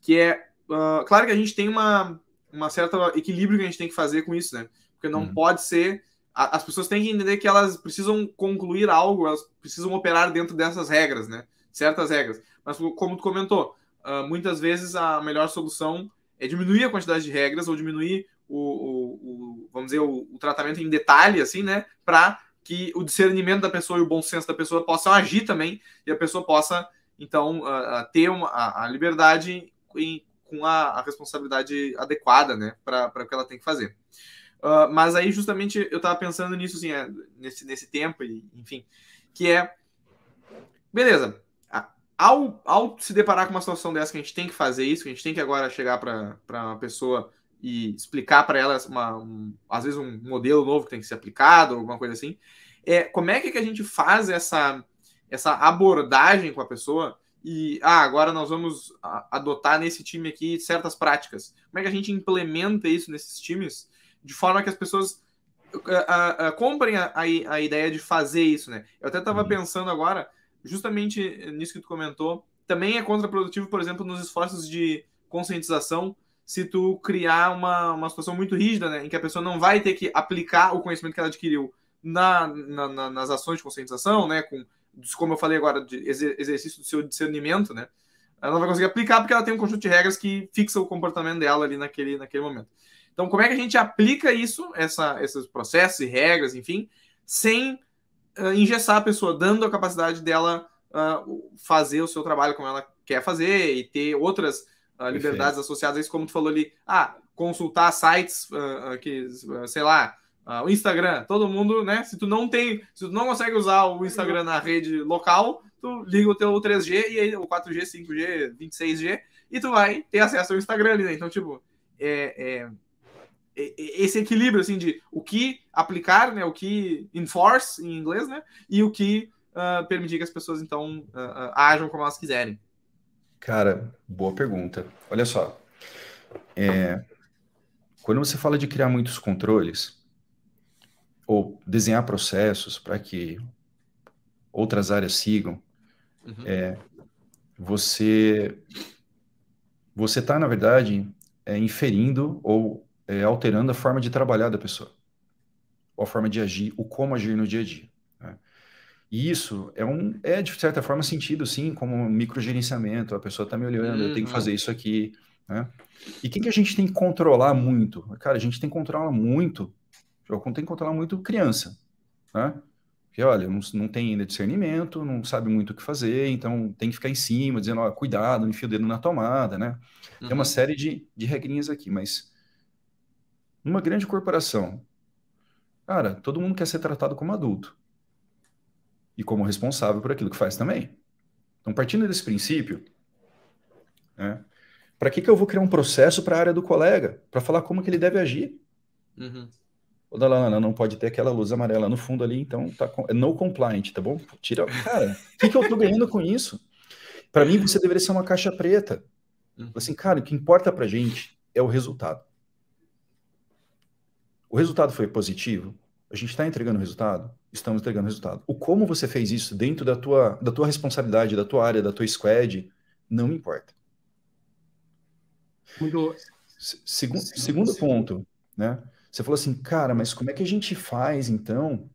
que é, uh, claro que a gente tem uma, uma certa equilíbrio que a gente tem que fazer com isso, né? Porque não uhum. pode ser as pessoas têm que entender que elas precisam concluir algo, elas precisam operar dentro dessas regras, né? Certas regras. mas como tu comentou, uh, muitas vezes a melhor solução é diminuir a quantidade de regras ou diminuir o, o, o vamos dizer, o, o, tratamento em detalhe, assim, né, para que o discernimento da pessoa e o bom senso da pessoa possam agir também e a pessoa possa, então, uh, ter uma, a, a liberdade em, com a, a, responsabilidade adequada, né, para o que ela tem que fazer. Uh, mas aí, justamente, eu estava pensando nisso, assim, é, nesse, nesse tempo, e, enfim, que é, beleza, ao, ao se deparar com uma situação dessa que a gente tem que fazer isso, que a gente tem que agora chegar para uma pessoa e explicar para ela, uma, um, às vezes, um modelo novo que tem que ser aplicado, alguma coisa assim, é, como é que a gente faz essa, essa abordagem com a pessoa e, ah, agora nós vamos adotar nesse time aqui certas práticas. Como é que a gente implementa isso nesses times de forma que as pessoas uh, comprem a, a, ideia de fazer isso, né? Eu até estava uhum. pensando agora, justamente nisso que tu comentou, também é contraprodutivo, por exemplo, nos esforços de conscientização, se tu criar uma, uma situação muito rígida, né, em que a pessoa não vai ter que aplicar o conhecimento que ela adquiriu na, na, na, nas ações de conscientização, né, com, como eu falei agora, de exercício do seu discernimento, né, ela não vai conseguir aplicar porque ela tem um conjunto de regras que fixa o comportamento dela ali naquele, naquele momento. Então, como é que a gente aplica isso, essa, esses processos e regras, enfim, sem uh, engessar a pessoa, dando a capacidade dela uh, fazer o seu trabalho como ela quer fazer e ter outras uh, liberdades associadas a isso, como tu falou ali, ah, consultar sites que, sei lá, o Instagram, todo mundo, né? Se tu não tem, se tu não consegue usar o Instagram na rede local, tu liga o teu 3G e aí, o 4G, 5G, 26G, e tu vai ter acesso ao Instagram ali, né? Então, tipo, é, é esse equilíbrio assim de o que aplicar, né, o que enforce em inglês, né, e o que uh, permitir que as pessoas então uh, uh, ajam como elas quiserem. Cara, boa pergunta. Olha só, é, quando você fala de criar muitos controles ou desenhar processos para que outras áreas sigam, uhum. é, você você está na verdade é, inferindo ou é, alterando a forma de trabalhar da pessoa, ou a forma de agir, o como agir no dia a dia. Né? E isso é, um, é, de certa forma, sentido, sim, como um microgerenciamento, a pessoa está me olhando, uhum. eu tenho que fazer uhum. isso aqui. Né? E quem que a gente tem que controlar muito? Cara, a gente tem que controlar muito, tem que controlar muito criança, né? Porque, olha, não, não tem ainda discernimento, não sabe muito o que fazer, então tem que ficar em cima, dizendo, ó, cuidado, não enfia o dedo na tomada, né? Uhum. Tem uma uhum. série de, de regrinhas aqui, mas numa grande corporação, cara, todo mundo quer ser tratado como adulto e como responsável por aquilo que faz também. Então, partindo desse princípio, né, para que, que eu vou criar um processo para a área do colega, para falar como que ele deve agir? Uhum. O Dalana não pode ter aquela luz amarela no fundo ali, então tá é no compliant, tá bom? Tira, cara, o que, que eu tô ganhando com isso? Para mim, você deveria ser uma caixa preta. Uhum. Assim, cara, o que importa para gente é o resultado. O resultado foi positivo? A gente está entregando resultado? Estamos entregando resultado. O como você fez isso dentro da tua, da tua responsabilidade, da tua área, da tua squad, não importa. Muito... Segundo, segundo ponto, né? Você falou assim, cara, mas como é que a gente faz então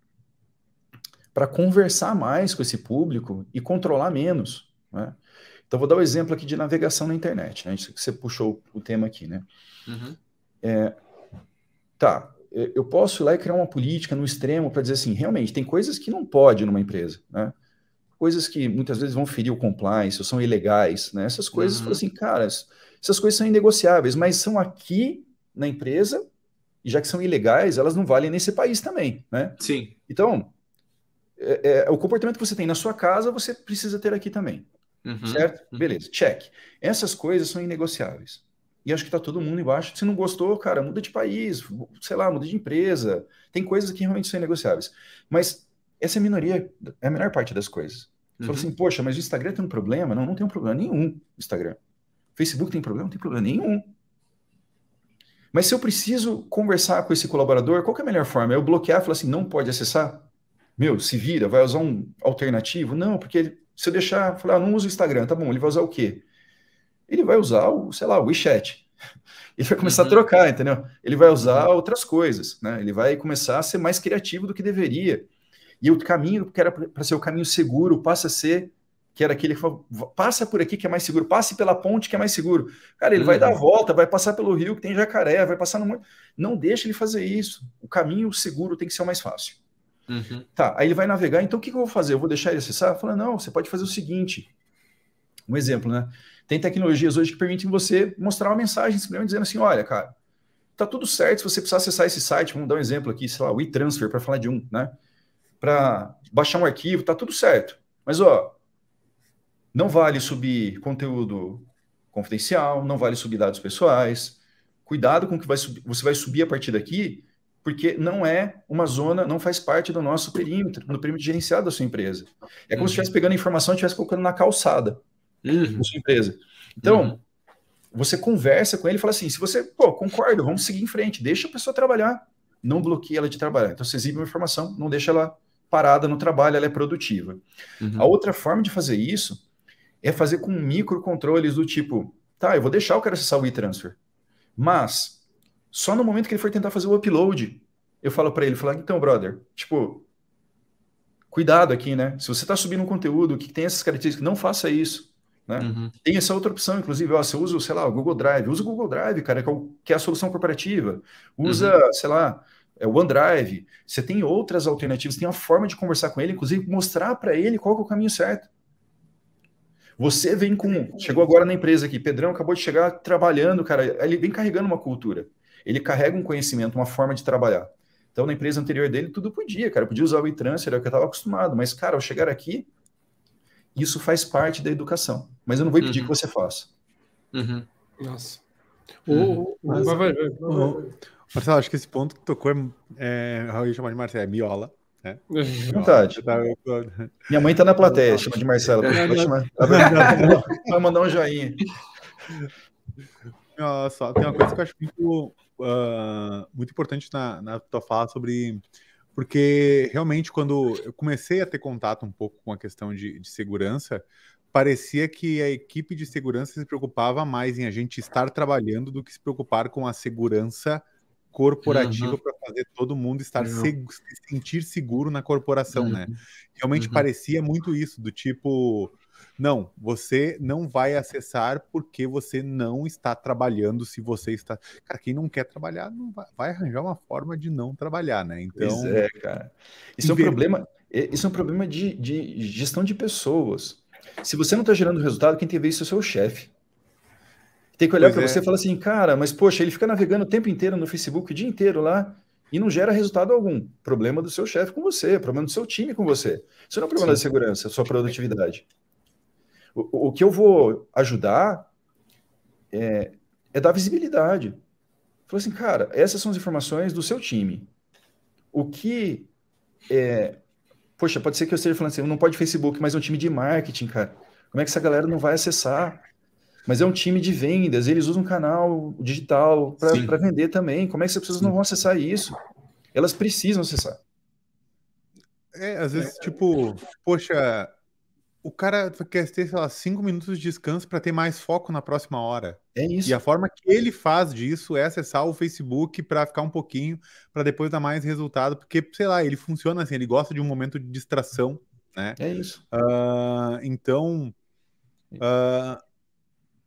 para conversar mais com esse público e controlar menos, né? Então vou dar o um exemplo aqui de navegação na internet, né? Você puxou o tema aqui, né? Uhum. É, tá, eu posso ir lá e criar uma política no extremo para dizer assim, realmente, tem coisas que não pode numa empresa, né? Coisas que muitas vezes vão ferir o compliance, ou são ilegais, né? Essas coisas, uhum. assim, cara, essas coisas são inegociáveis, mas são aqui na empresa, e já que são ilegais, elas não valem nesse país também, né? Sim. Então, é, é, o comportamento que você tem na sua casa, você precisa ter aqui também. Uhum. Certo? Uhum. Beleza, check. Essas coisas são inegociáveis. E acho que está todo mundo embaixo. Se não gostou, cara, muda de país, sei lá, muda de empresa. Tem coisas que realmente são negociáveis. Mas essa é a minoria, é a menor parte das coisas. Uhum. Falou assim, poxa, mas o Instagram tem um problema? Não, não tem um problema nenhum. Instagram. Facebook tem problema? Não tem problema nenhum. Mas se eu preciso conversar com esse colaborador, qual é a melhor forma? Eu bloquear e falar assim, não pode acessar? Meu, se vira, vai usar um alternativo? Não, porque se eu deixar, falar, ah, não uso o Instagram, tá bom, ele vai usar o quê? Ele vai usar o, sei lá, o WeChat. (laughs) Ele vai começar uhum. a trocar, entendeu? Ele vai usar uhum. outras coisas, né? Ele vai começar a ser mais criativo do que deveria. E o caminho que era para ser o caminho seguro passa a ser que era aquele que falou, passa por aqui que é mais seguro, passe pela ponte que é mais seguro. Cara, ele uhum. vai dar a volta, vai passar pelo rio que tem jacaré, vai passar no. Não deixa ele fazer isso. O caminho seguro tem que ser o mais fácil. Uhum. Tá, aí ele vai navegar, então o que, que eu vou fazer? Eu vou deixar ele acessar? Fala, não, você pode fazer o seguinte. Um exemplo, né? Tem tecnologias hoje que permitem você mostrar uma mensagem simplesmente dizendo assim: olha, cara, tá tudo certo se você precisar acessar esse site, vamos dar um exemplo aqui, sei lá, o e-transfer, para falar de um, né? Para baixar um arquivo, tá tudo certo. Mas, ó, não vale subir conteúdo confidencial, não vale subir dados pessoais. Cuidado com o que vai subir, você vai subir a partir daqui, porque não é uma zona, não faz parte do nosso perímetro, do perímetro gerenciado da sua empresa. É como uhum. se estivesse pegando a informação e estivesse colocando na calçada uhum. da sua empresa. Então, uhum. você conversa com ele e fala assim: se você, pô, concordo, vamos seguir em frente, deixa a pessoa trabalhar, não bloqueia ela de trabalhar. Então, você exibe uma informação, não deixa ela parada no trabalho, ela é produtiva. Uhum. A outra forma de fazer isso é fazer com microcontroles do tipo, tá, eu vou deixar o cara acessar o e-transfer, mas só no momento que ele for tentar fazer o upload, eu falo para ele, falar, então, brother, tipo, cuidado aqui, né? Se você está subindo um conteúdo que tem essas características, não faça isso. Né? Uhum. Tem essa outra opção, inclusive, ó, você usa, sei lá, o Google Drive, usa o Google Drive, cara, que é, que é a solução corporativa. Usa, uhum. sei lá, é o OneDrive. Você tem outras alternativas, tem uma forma de conversar com ele, inclusive mostrar para ele qual é o caminho certo. Você vem com. Chegou agora na empresa aqui, Pedrão acabou de chegar trabalhando, cara. Ele vem carregando uma cultura. Ele carrega um conhecimento, uma forma de trabalhar. Então, na empresa anterior dele, tudo podia, cara. Podia usar o e-transfer, é o que eu estava acostumado. Mas, cara, ao chegar aqui, isso faz parte da educação. Mas eu não vou pedir uhum. que você faça. Uhum. Nossa. Uhum. Mas, vai, vai, vai, Marcelo, acho que esse ponto que tocou é, é eu ia chamar de Marcelo, é miola. (laughs) É. Vontade. Minha mãe tá na plateia, (laughs) chama de Marcelo. Pode chamar. (laughs) Vai mandar um joinha. Só, tem uma coisa que eu acho muito, uh, muito importante na, na tua fala sobre. Porque realmente, quando eu comecei a ter contato um pouco com a questão de, de segurança, parecia que a equipe de segurança se preocupava mais em a gente estar trabalhando do que se preocupar com a segurança corporativa uhum. para fazer todo mundo estar uhum. se sentir seguro na corporação, né? uhum. né? Realmente parecia muito isso, do tipo, não, você não vai acessar porque você não está trabalhando. Se você está, cara, quem não quer trabalhar não vai, vai arranjar uma forma de não trabalhar, né? Então, pois é, cara. Isso é um problema. Isso é um problema de, de gestão de pessoas. Se você não está gerando resultado, quem tem que ver isso é o seu chefe. Tem que olhar para é. você e falar assim, cara, mas poxa, ele fica navegando o tempo inteiro no Facebook, o dia inteiro lá, e não gera resultado algum. Problema do seu chefe com você, problema do seu time com você. Isso não é um problema Sim. da segurança, é sua produtividade. O, o, que eu vou ajudar é, é dar visibilidade. Falei assim, cara, essas são as informações do seu time. O que é. Poxa, pode ser que eu esteja falando assim, não pode Facebook, mas é um time de marketing, cara. Como é que essa galera não vai acessar? mas é um time de vendas, eles usam um canal digital para vender também. Como é que as pessoas não vão acessar isso? Elas precisam acessar. É, às vezes, tipo, poxa, o cara quer ter, sei lá, cinco minutos de descanso para ter mais foco na próxima hora. É isso. E a forma que ele faz disso é acessar o Facebook para ficar um pouquinho, para depois dar mais resultado, porque, sei lá, ele funciona assim, ele gosta de um momento de distração, né? É isso. Uh, então, uh,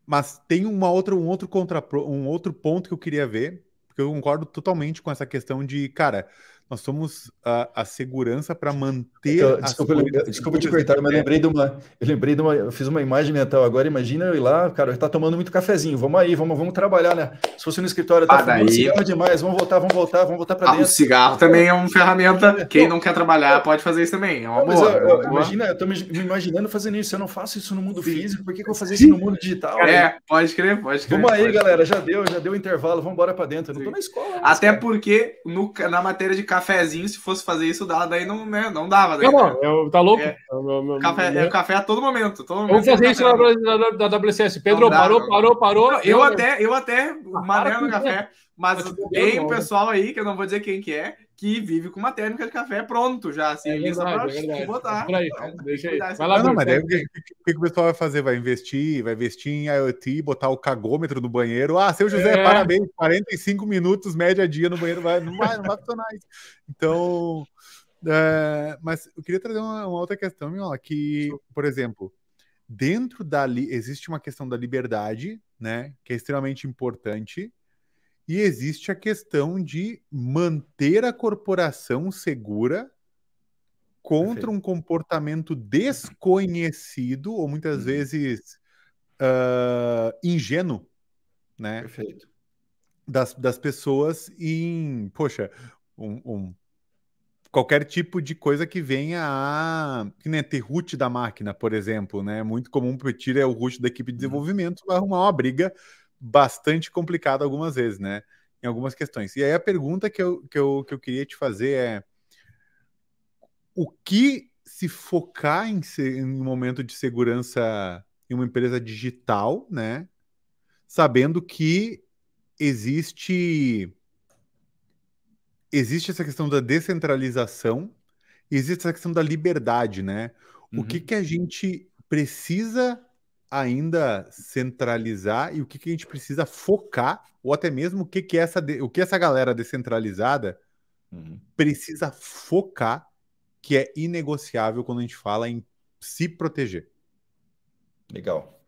mas tem uma outra, um, outro contra, um outro ponto que eu queria ver, porque eu concordo totalmente com essa questão de, cara, nós somos a, a segurança para manter. Então, desculpa, eu, desculpa te cortar, mas eu lembrei de uma. Eu lembrei de uma. Eu fiz uma imagem mental agora. Imagina eu ir lá, cara, tá tomando muito cafezinho. Vamos aí, vamos, vamos trabalhar, né? Se fosse no escritório, tá ah, daí... cigarro demais. Vamos voltar, vamos voltar, vamos voltar para ah, dentro. O cigarro também é uma ferramenta. Quem não quer trabalhar pode fazer isso também. É uma boa. Eu, eu, imagina, eu tô me, imaginando fazendo isso. Eu não faço isso no mundo físico, por que, que eu vou fazer isso no mundo digital? É, né? pode crer, pode crer. Vamos aí, galera. Já deu, já deu o intervalo. Vamos embora para dentro. Eu não tô na escola. Até porque no, na matéria de cafezinho, se fosse fazer isso, daí não, né, não dava. Daí, não, não, eu, tá louco? É, meu, meu, café, meu... é café a todo momento. Todo Vamos fazer isso na, na, na, WCS. Pedro, dá, parou, parou, parou. Não, eu, até, eu até ah, mané no café, mas tem um pessoal aí, que eu não vou dizer quem que é, que vive com uma térmica de café pronto já, assim, é verdade, é verdade. botar. Por aí, então, deixa aí. Vai lá, não, mas aí, o que, que, o pessoal vai fazer? Vai investir, vai investir em IoT, botar o cagômetro no banheiro. Ah, seu José, é. parabéns, 45 minutos, média dia no banheiro, vai, não, vai, não vai funcionar isso. Então, é, mas eu queria trazer uma, uma outra questão, ó, que, por exemplo, dentro da existe uma questão da liberdade, né, que é extremamente importante, e existe a questão de manter a corporação segura contra Perfeito. um comportamento desconhecido ou muitas uhum. vezes uh, ingênuo, né? Perfeito. Das, das pessoas em, poxa, um, um qualquer tipo de coisa que venha a. Que nem ter root da máquina, por exemplo, né? Muito comum pedir é o root da equipe de uhum. desenvolvimento, vai arrumar uma briga bastante complicada algumas vezes, né? Em algumas questões. E aí a pergunta que eu, que eu, que eu queria te fazer é o que se focar em, em um momento de segurança em uma empresa digital, né? Sabendo que existe existe essa questão da descentralização, existe essa questão da liberdade, né? Uhum. O que, uhum. que a gente precisa ainda centralizar e o que, que a gente precisa focar, ou até mesmo o que, que, essa, o que essa galera descentralizada uhum. precisa focar, que é inegociável quando a gente fala em se proteger. Legal.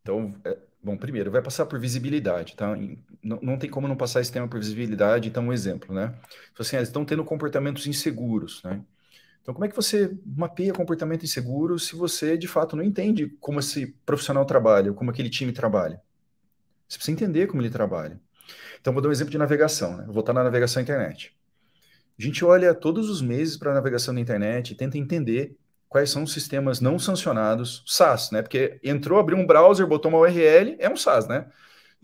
Então, é, Bom, primeiro, vai passar por visibilidade, tá? Não, não tem como não passar esse tema por visibilidade, então um exemplo, né? Então, assim, eles estão tendo comportamentos inseguros, né? Então, como é que você mapeia comportamento inseguro se você, de fato, não entende como esse profissional trabalha, como aquele time trabalha? Você precisa entender como ele trabalha. Então, vou dar um exemplo de navegação, né? vou voltar na navegação internet. A gente olha todos os meses para a navegação na internet e tenta entender quais são os sistemas não sancionados, SaaS, né? Porque entrou, abriu um browser, botou uma URL, é um SaaS, né?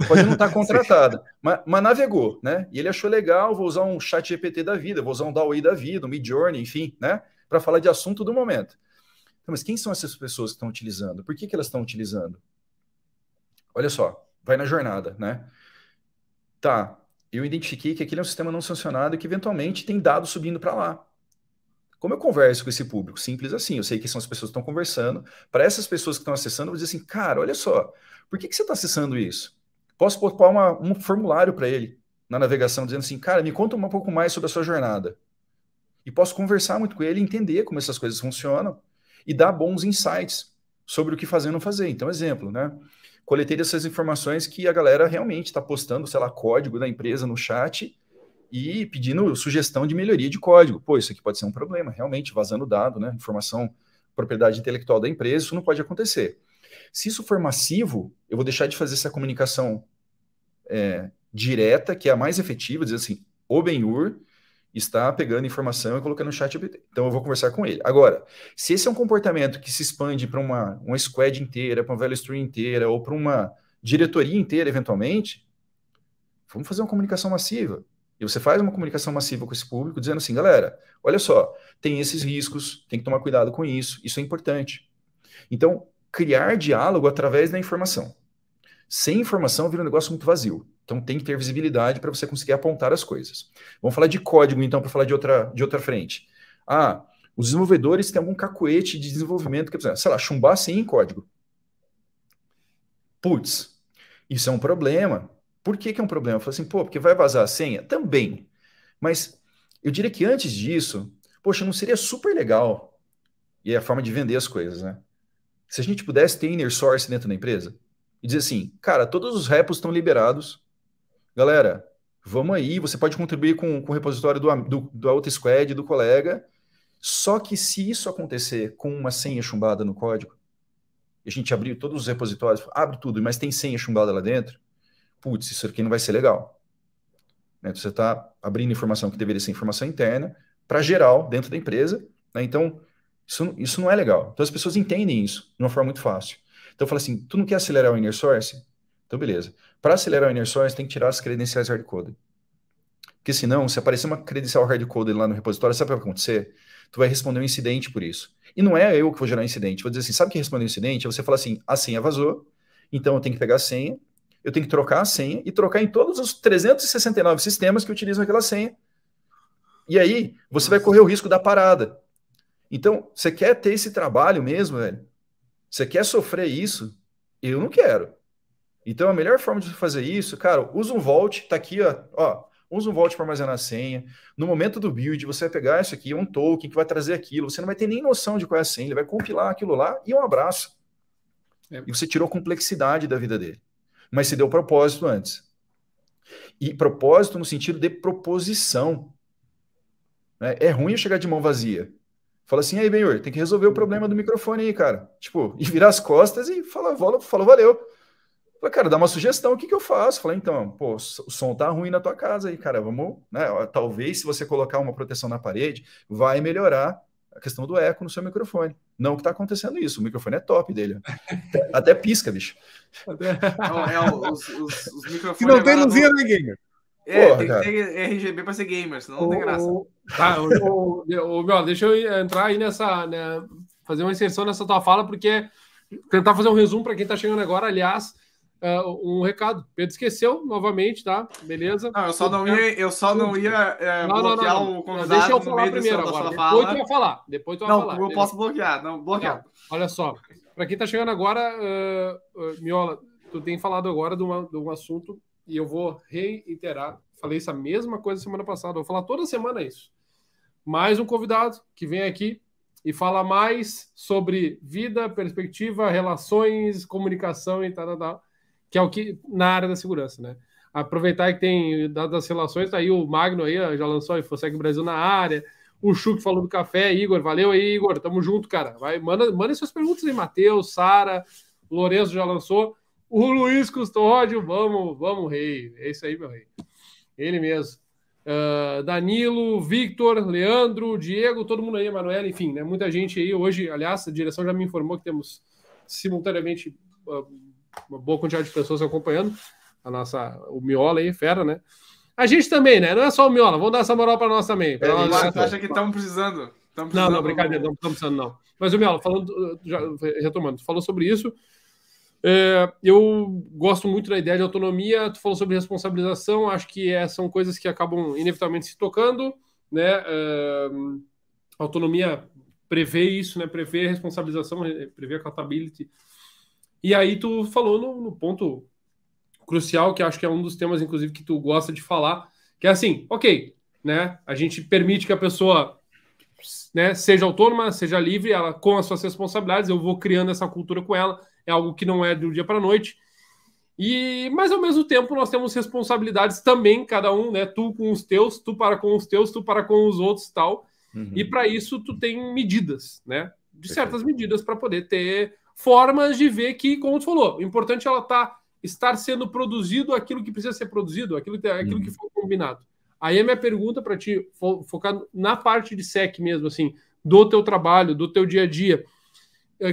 Pode não (laughs) estar contratado, mas, mas, navegou, né? E ele achou legal, vou usar um chat GPT da vida, vou usar um DAWI da vida, um Midjourney, enfim, né? Para falar de assunto do momento. Então, mas quem são essas pessoas que estão utilizando? Por que, que elas estão utilizando? Olha só, vai na jornada, né? Tá, eu identifiquei que aquele é um sistema não sancionado e que eventualmente tem dados subindo para lá. Como eu converso com esse público? Simples assim. Eu sei que são as pessoas que estão conversando. Para essas pessoas que estão acessando, eu vou dizer assim, cara, olha só, por que, que você está acessando isso? Posso pôr uma, um formulário para ele na navegação, dizendo assim, cara, me conta um pouco mais sobre a sua jornada. E posso conversar muito com ele, entender como essas coisas funcionam e dar bons insights sobre o que fazer ou não fazer. Então, exemplo, né? Coletei essas informações que a galera realmente está postando, sei lá, código da empresa no chat e pedindo sugestão de melhoria de código. Pô, isso aqui pode ser um problema, realmente, vazando dado, né? Informação, propriedade intelectual da empresa, isso não pode acontecer. Se isso for massivo, eu vou deixar de fazer essa comunicação é, direta, que é a mais efetiva, dizer assim, o Benhur está pegando informação e colocando no chat Então eu vou conversar com ele. Agora, se esse é um comportamento que se expande para uma, uma squad inteira, para uma value stream inteira, ou para uma diretoria inteira, eventualmente, vamos fazer uma comunicação massiva. E você faz uma comunicação massiva com esse público, dizendo assim, galera, olha só, tem esses riscos, tem que tomar cuidado com isso, isso é importante. Então, criar diálogo através da informação. Sem informação vira um negócio muito vazio. Então tem que ter visibilidade para você conseguir apontar as coisas. Vamos falar de código, então, para falar de outra, de outra frente. Ah, os desenvolvedores têm algum cacuete de desenvolvimento que, sei lá, chumbar sem em código. Putz, isso é um problema. Por que, que é um problema? Eu falo assim, pô, porque vai vazar a senha? Também. Mas eu diria que antes disso, poxa, não seria super legal, e é a forma de vender as coisas, né? Se a gente pudesse ter inner source dentro da empresa e dizer assim, cara, todos os repos estão liberados, galera, vamos aí, você pode contribuir com, com o repositório do, do, do Auto Squad, do colega, só que se isso acontecer com uma senha chumbada no código, a gente abrir todos os repositórios, abre tudo, mas tem senha chumbada lá dentro, putz, isso aqui não vai ser legal. Né? Você está abrindo informação que deveria ser informação interna para geral dentro da empresa. Né? Então, isso, isso não é legal. Então, as pessoas entendem isso de uma forma muito fácil. Então, eu falo assim, tu não quer acelerar o inner source? Então, beleza. Para acelerar o inner source, tem que tirar as credenciais hardcoded. Porque senão, se aparecer uma credencial hardcoded lá no repositório, sabe o que vai acontecer? Tu vai responder um incidente por isso. E não é eu que vou gerar um incidente. Vou dizer assim, sabe que responder um incidente? Você fala assim, a senha vazou, então eu tenho que pegar a senha, eu tenho que trocar a senha e trocar em todos os 369 sistemas que utilizam aquela senha. E aí, você vai correr o risco da parada. Então, você quer ter esse trabalho mesmo, velho? Você quer sofrer isso? Eu não quero. Então, a melhor forma de fazer isso, cara, usa um Vault, tá aqui, ó, ó usa um Vault para armazenar a senha. No momento do build, você vai pegar isso aqui, um token que vai trazer aquilo. Você não vai ter nem noção de qual é a senha. Ele vai compilar aquilo lá e um abraço. É. E você tirou a complexidade da vida dele. Mas você deu propósito antes. E propósito no sentido de proposição. Né? É ruim eu chegar de mão vazia. Fala assim, aí, Benhor, tem que resolver o problema do microfone aí, cara. Tipo, e virar as costas e falar, falou, valeu. Falei, cara, dá uma sugestão, o que, que eu faço? Falei, então, pô, o som tá ruim na tua casa aí, cara, vamos, né? Talvez se você colocar uma proteção na parede, vai melhorar a questão do eco no seu microfone. Não que tá acontecendo isso, o microfone é top dele. Até, até pisca, bicho. (laughs) É, é, os, os, os microfones. E não tem luzinha, né, gamer? É, Porra, tem que ter RGB para ser gamer, senão não tem graça. Tá, o, o, meu, deixa eu entrar aí nessa, né, fazer uma inserção nessa tua fala, porque tentar fazer um resumo para quem está chegando agora, aliás, uh, um recado. Pedro esqueceu novamente, tá? Beleza? Não, eu só não ia, eu só não ia é, não, bloquear não, não, o convidado. Deixa eu falar primeiro agora. Depois tu vai falar. Depois tu vai não, falar. Eu beleza? posso bloquear, não, bloquear. olha só, para quem está chegando agora, uh, uh, Miola, tu tem falado agora de, uma, de um assunto e eu vou reiterar. Falei essa mesma coisa semana passada. Vou falar toda semana isso. Mais um convidado que vem aqui e fala mais sobre vida, perspectiva, relações, comunicação e tal, tal, que é o que na área da segurança, né? Aproveitar que tem das relações, tá aí o Magno aí, já lançou a Infosec Brasil na área, o Chu que falou do café, Igor, valeu aí, Igor, tamo junto, cara. Vai, manda, manda suas perguntas aí, Matheus, Sara, Lourenço já lançou, o Luiz Custódio, vamos, vamos, rei, é isso aí, meu rei. Ele mesmo. Uh, Danilo, Victor, Leandro, Diego, todo mundo aí, Emanuel, enfim, né? Muita gente aí hoje, aliás, a direção já me informou que temos simultaneamente uh, uma boa quantidade de pessoas acompanhando a nossa, o Miola aí, fera, né? A gente também, né? Não é só o Miola, vamos dar essa moral para nós também. Pra é, nós, acha que estamos precisando, precisando? Não, não, brincadeira, não estamos precisando, não. Mas o Miola, falando, já, retomando, falou sobre isso. É, eu gosto muito da ideia de autonomia. Tu falou sobre responsabilização, acho que é, são coisas que acabam inevitavelmente se tocando, né? É, autonomia prevê isso, né? Prevê responsabilização, prevê accountability e aí tu falou no, no, ponto crucial, que acho que é um dos temas, inclusive, que tu gosta de falar, que é assim, ok, né? A gente permite que a pessoa né, seja autônoma, seja livre, ela com as suas responsabilidades, eu vou criando essa cultura com ela, é algo que não é do dia para a noite. E, mas ao mesmo tempo nós temos responsabilidades também, cada um, né? Tu com os teus, tu para com os teus, tu para com os outros, tal. Uhum. E para isso tu tem medidas, né? De certas medidas para poder ter formas de ver que, como tu falou, o importante é ela tá, estar sendo produzido aquilo que precisa ser produzido, aquilo, aquilo que uhum. foi combinado. Aí a minha pergunta para ti, fo focar na parte de SEC mesmo, assim, do teu trabalho, do teu dia a dia, é,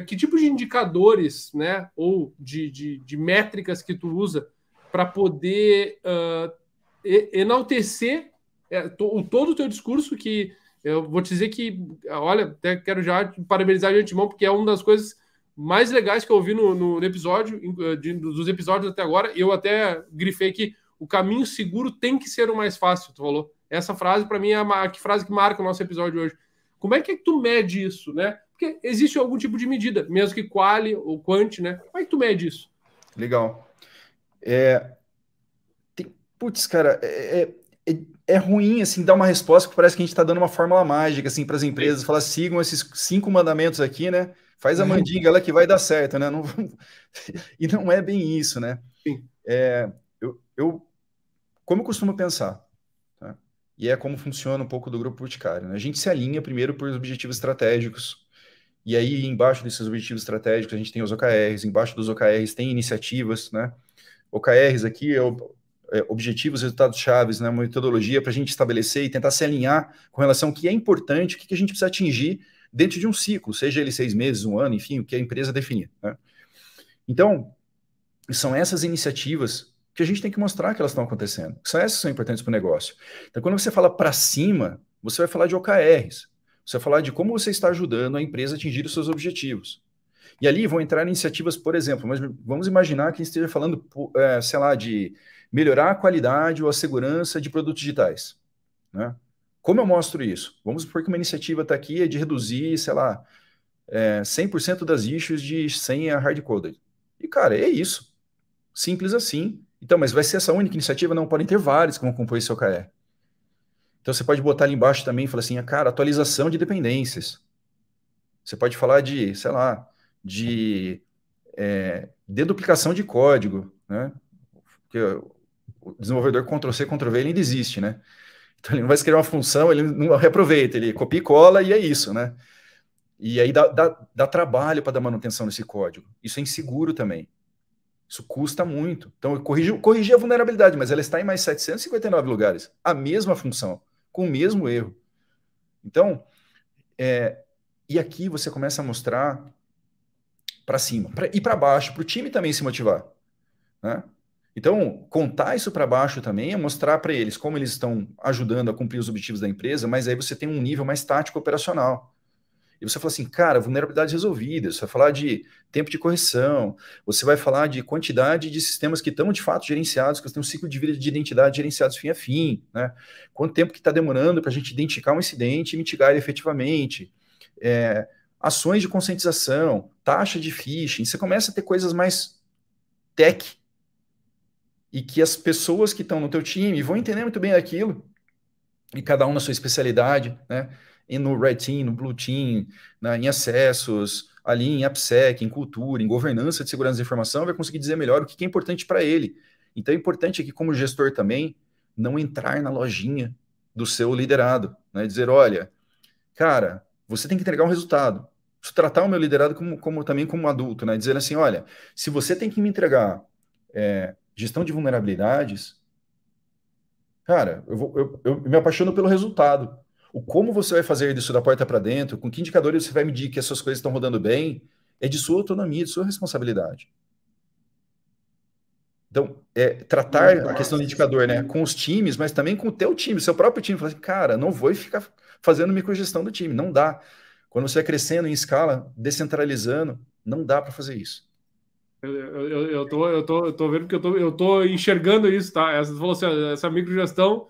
que tipo de indicadores, né, ou de, de, de métricas que tu usa para poder uh, enaltecer é, to, todo o teu discurso que eu vou te dizer que, olha, até quero já parabenizar de antemão, porque é uma das coisas mais legais que eu ouvi no, no episódio, eh, de, dos episódios até agora. Eu até grifei que o caminho seguro tem que ser o mais fácil, tu falou. Essa frase, para mim, é a que frase que marca o nosso episódio hoje. Como é que, é que tu mede isso, né? Porque existe algum tipo de medida, mesmo que quali ou quant, né? Como é que tu mede isso? Legal. É... Tem... Putz, cara, é, é, é, é ruim, assim, dar uma resposta que parece que a gente está dando uma fórmula mágica, assim, para as empresas, falar, sigam esses cinco mandamentos aqui, né? Faz a uhum. mandinga lá que vai dar certo, né? Não... (laughs) e não é bem isso, né? É, eu, eu, como eu costumo pensar, tá? e é como funciona um pouco do grupo Boticário, né? a gente se alinha primeiro por objetivos estratégicos, e aí embaixo desses objetivos estratégicos a gente tem os OKRs, embaixo dos OKRs tem iniciativas, né? OKRs aqui é, o, é objetivos, resultados chaves, né? Uma metodologia para a gente estabelecer e tentar se alinhar com relação ao que é importante, o que, que a gente precisa atingir dentro de um ciclo, seja ele seis meses, um ano, enfim, o que a empresa definir. Né? Então, são essas iniciativas que a gente tem que mostrar que elas estão acontecendo. São essas que são importantes para o negócio. Então, quando você fala para cima, você vai falar de OKRs. Você vai falar de como você está ajudando a empresa a atingir os seus objetivos. E ali vão entrar iniciativas, por exemplo, mas vamos imaginar que esteja falando, é, sei lá, de melhorar a qualidade ou a segurança de produtos digitais. Né? Como eu mostro isso? Vamos supor que uma iniciativa está aqui é de reduzir, sei lá, é, 100% das issues de senha hard-coded. E, cara, é isso. Simples assim. Então, mas vai ser essa única iniciativa? Não, podem ter várias que vão compor esse OKR. Então, você pode botar ali embaixo também e falar assim, ah, cara, atualização de dependências. Você pode falar de, sei lá, de é, deduplicação de código, né? Porque o desenvolvedor Ctrl-C, Ctrl-V ainda existe, né? Então ele não vai escrever uma função, ele não reaproveita, ele copia e cola e é isso, né? E aí dá, dá, dá trabalho para dar manutenção nesse código. Isso é inseguro também. Isso custa muito. Então eu corrigi, corrigi a vulnerabilidade, mas ela está em mais 759 lugares. A mesma função, com o mesmo erro. Então, é, e aqui você começa a mostrar para cima pra, e para baixo, para o time também se motivar. Né? Então, contar isso para baixo também é mostrar para eles como eles estão ajudando a cumprir os objetivos da empresa, mas aí você tem um nível mais tático operacional. E você fala assim, cara, vulnerabilidades resolvidas, você vai falar de tempo de correção, você vai falar de quantidade de sistemas que estão de fato gerenciados, que têm um ciclo de vida de identidade gerenciados fim a fim, né? Quanto tempo que está demorando para a gente identificar um incidente e mitigar ele efetivamente. É, ações de conscientização, taxa de phishing, você começa a ter coisas mais tech e que as pessoas que estão no teu time vão entender muito bem aquilo, e cada um na sua especialidade, né? No Red Team, no Blue Team, né? em acessos, ali em AppSec, em cultura, em governança de segurança da informação, vai conseguir dizer melhor o que é importante para ele. Então é importante aqui, como gestor também, não entrar na lojinha do seu liderado, né? Dizer, olha, cara, você tem que entregar um resultado. Tratar o meu liderado como, como também como um adulto, né? Dizer assim, olha, se você tem que me entregar é, gestão de vulnerabilidades, cara, eu, vou, eu, eu me apaixono pelo resultado. O como você vai fazer isso da porta para dentro, com que indicadores você vai medir que essas coisas estão rodando bem, é de sua autonomia, de sua responsabilidade. Então, é tratar a questão do indicador, né, com os times, mas também com o teu time, seu próprio time. Falar assim, cara, não vou ficar fazendo microgestão do time, não dá. Quando você vai crescendo em escala, descentralizando, não dá para fazer isso. Eu, eu, eu, tô, eu, tô, eu tô vendo que eu tô, eu tô enxergando isso, tá? Essa, falou assim, essa microgestão,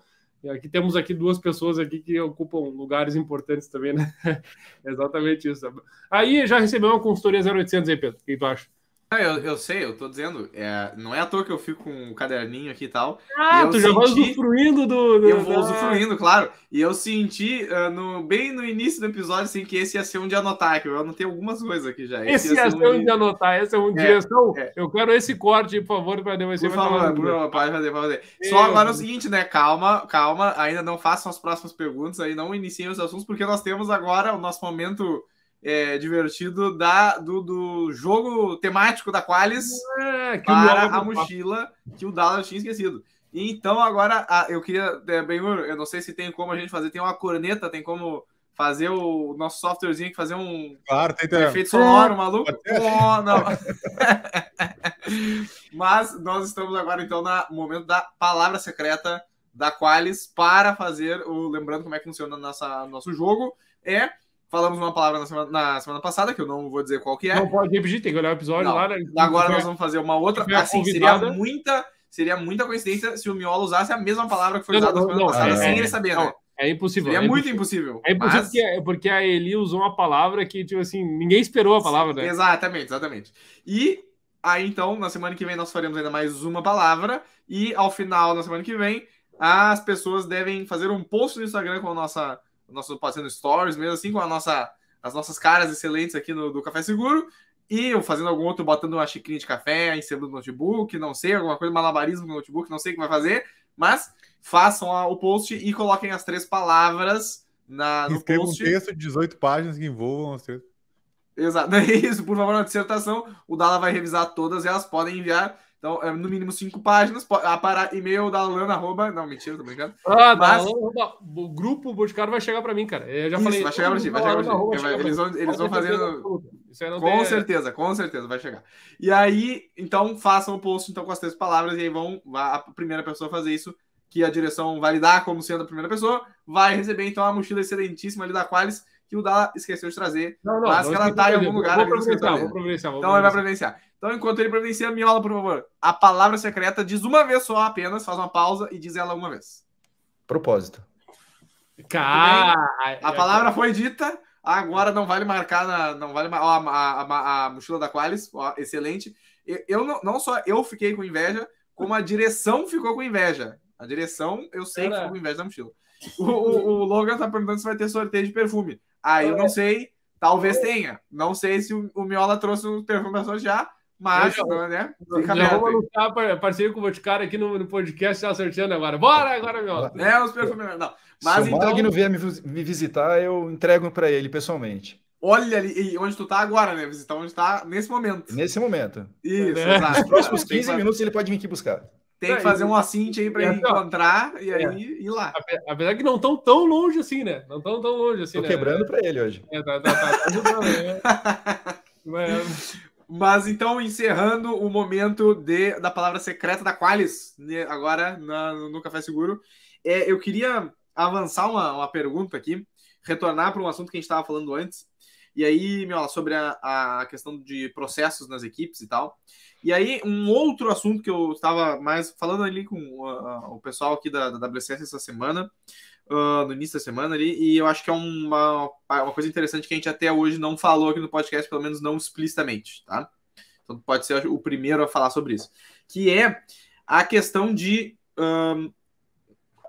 aqui temos aqui duas pessoas aqui que ocupam lugares importantes também, né? (laughs) Exatamente isso. Aí já recebeu uma consultoria 0800 aí, Pedro. O que tu acha? Eu, eu sei, eu tô dizendo, é, não é à toa que eu fico com um caderninho aqui e tal. Ah, e tu já vai usufruindo do, do. Eu vou usufruindo, claro. E eu senti, uh, no, bem no início do episódio, assim, que esse ia ser um de anotar, que eu anotei algumas coisas aqui já. Esse, esse ia, ser um de... de anotar, esse é um é, direção. É. Eu quero esse corte, por favor, para depois Por favor, por favor, pode fazer, pode fazer. Só agora é o seguinte, né? Calma, calma, ainda não façam as próximas perguntas, aí não iniciem os assuntos, porque nós temos agora o nosso momento é, divertido da, do, do, jogo temático da Qualis é, para a mochila que o Dallas tinha esquecido. Então, agora, eu queria, é, bem, eu não sei se tem como a gente fazer, tem uma corneta, tem como fazer o nosso softwarezinho que fazer um, claro, tem um efeito sonoro, maluco. Oh, não. (laughs) Mas nós estamos agora, então, no momento da palavra secreta da Qualis para fazer o. Lembrando como é que funciona nossa, nosso jogo. É Falamos uma palavra na semana, na semana, passada, que eu não vou dizer qual que é. Não pode repetir, tem que olhar o episódio não. lá. Né? Agora nós vamos fazer uma outra. Assim, seria muita, seria muita coincidência se o Miolo usasse a mesma palavra que foi usada na semana passada, é, sem ele saber, né? É impossível. Seria é muito impossível. É impossível mas... porque, porque a Eli usou uma palavra que, tipo assim, ninguém esperou a palavra, né? Exatamente, exatamente. E aí, então, na semana que vem nós faremos ainda mais uma palavra. E ao final da semana que vem, as pessoas devem fazer um post no Instagram com a nossa. Nosso, no Stories, mesmo assim, com a nossa as nossas caras excelentes aqui no, do Café Seguro. E eu fazendo algum outro, botando uma xicrinha de café em cima do notebook, não sei, alguma coisa, malabarismo no notebook, não sei o que vai fazer, mas façam o post e coloquem as três palavras na, no Escreva post. um texto de 18 páginas que envolvam as três. Exato, (laughs) é isso, por favor, na dissertação, o Dala vai revisar todas e elas podem enviar então, é, no mínimo cinco páginas. Para e-mail da Lana, arroba. Não, mentira, tô brincando. Ah, Mas... Lana, o grupo Boticário vai chegar para mim, cara. Eu já Isso, falei. Vai chegar para ti, vai chegar para ti. Eles vão, eles vão fazendo. Com certeza, com certeza vai chegar. E aí, então, façam o post então, com as três palavras e aí vão a primeira pessoa fazer isso, que a direção validar como sendo a primeira pessoa, vai receber então a mochila excelentíssima ali da Qualis que o Dala esqueceu de trazer, não, não, mas que ela tá em algum lugar. Vou providenciar, vou providenciar. Então ele vai providenciar. Então, enquanto ele providencia, Miola, por favor, a palavra secreta diz uma vez só apenas, faz uma pausa e diz ela uma vez. Propósito. Cara, a palavra foi dita, agora não vale marcar na, não vale ó, a, a, a, a, mochila da Qualis, ó, excelente. Eu, eu não, não só eu fiquei com inveja, como a direção ficou com inveja. A direção, eu sei Cara. que ficou com inveja da mochila. O, o, o, Logan tá perguntando se vai ter sorteio de perfume. Ah, eu não sei, talvez tenha. Não sei se o, o Miola trouxe o perfume para sortear, Mas, né? Fica já vamos lutar parceria com o Boticário aqui no, no podcast, já sorteando agora. Bora agora, meu. É, os perfumes. Não. Mas Se então... o Magno vier me, me visitar, eu entrego para ele pessoalmente. Olha ali onde tu tá agora, né? Visitar onde tá nesse momento. Nesse momento. Isso, é. exato. Nos próximos 15 minutos ele pode vir aqui buscar. Tem que fazer um assinte aí para é, encontrar e aí é. ir lá. Apesar que não estão tão longe assim, né? Não estão tão longe assim. Tô né? quebrando para ele hoje. É, tá, tá, tá, tá ajudando, né? (laughs) Mas então, encerrando o momento de, da palavra secreta da Qualis, né, agora na, no Café Seguro, é, eu queria avançar uma, uma pergunta aqui, retornar para um assunto que a gente estava falando antes, e aí, meu, sobre a, a questão de processos nas equipes e tal. E aí, um outro assunto que eu estava mais falando ali com uh, o pessoal aqui da, da WCS essa semana, uh, no início da semana ali, e eu acho que é uma, uma coisa interessante que a gente até hoje não falou aqui no podcast, pelo menos não explicitamente, tá? Então pode ser o primeiro a falar sobre isso, que é a questão de um,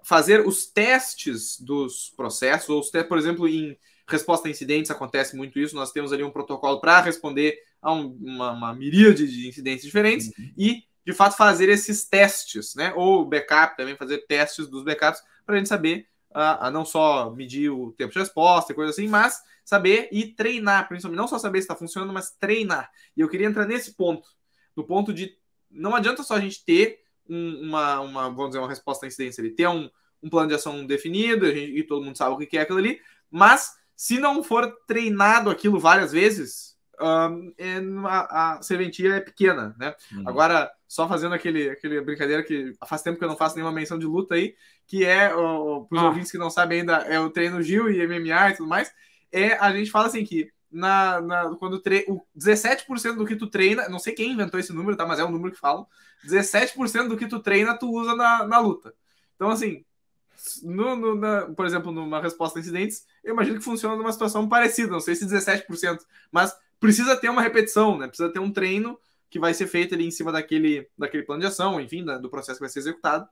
fazer os testes dos processos, ou, por exemplo, em resposta a incidentes acontece muito isso, nós temos ali um protocolo para responder a um, uma, uma miríade de incidentes diferentes uhum. e, de fato, fazer esses testes, né? Ou backup também, fazer testes dos backups para a gente saber a, a, não só medir o tempo de resposta e coisa assim, mas saber e treinar, principalmente não só saber se está funcionando, mas treinar. E eu queria entrar nesse ponto, no ponto de não adianta só a gente ter um, uma, uma, vamos dizer, uma resposta à incidência ali, ter um, um plano de ação definido, gente, e todo mundo sabe o que é aquilo ali, mas se não for treinado aquilo várias vezes, um, é, a, a serventia é pequena, né? Uhum. Agora, só fazendo aquele, aquele brincadeira que faz tempo que eu não faço nenhuma menção de luta aí, que é, para os ah. ouvintes que não sabem ainda, é o treino Gil e MMA e tudo mais, é a gente fala assim que na, na, quando tre o 17% do que tu treina, não sei quem inventou esse número, tá? Mas é um número que falam. 17% do que tu treina, tu usa na, na luta. Então, assim, no, no na, por exemplo, numa resposta a incidentes, eu imagino que funciona numa situação parecida, não sei se 17%, mas precisa ter uma repetição, né? Precisa ter um treino que vai ser feito ali em cima daquele, daquele plano de ação, enfim, da, do processo que vai ser executado,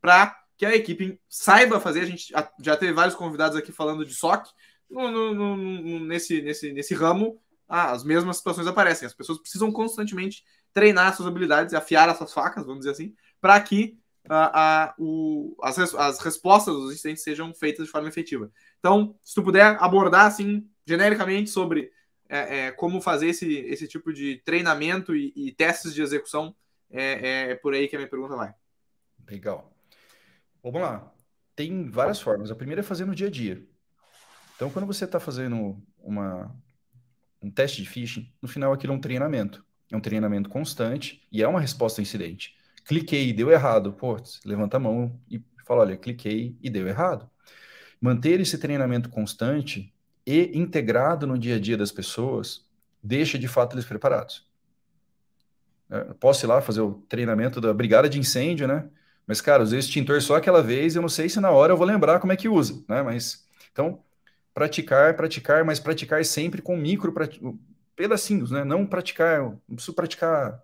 para que a equipe saiba fazer. A gente já teve vários convidados aqui falando de SOC. No, no, no, nesse, nesse, nesse ramo, ah, as mesmas situações aparecem. As pessoas precisam constantemente treinar suas habilidades, afiar as suas facas, vamos dizer assim, para que a, a, o, as, as respostas dos incidentes sejam feitas de forma efetiva. Então, se tu puder abordar assim genericamente sobre é, é, como fazer esse, esse tipo de treinamento e, e testes de execução, é, é, por aí que a minha pergunta vai. Legal. Vamos lá. Tem várias formas. A primeira é fazer no dia a dia. Então, quando você está fazendo uma, um teste de phishing, no final aquilo é um treinamento. É um treinamento constante e é uma resposta a incidente. Cliquei e deu errado. Pô, levanta a mão e fala: olha, cliquei e deu errado. Manter esse treinamento constante e integrado no dia a dia das pessoas, deixa de fato eles preparados. É, eu posso ir lá fazer o treinamento da brigada de incêndio, né? Mas, cara, usei o extintor só aquela vez, eu não sei se na hora eu vou lembrar como é que usa, né? Mas, então, praticar, praticar, mas praticar sempre com micro pedacinhos, né? Não praticar, não preciso praticar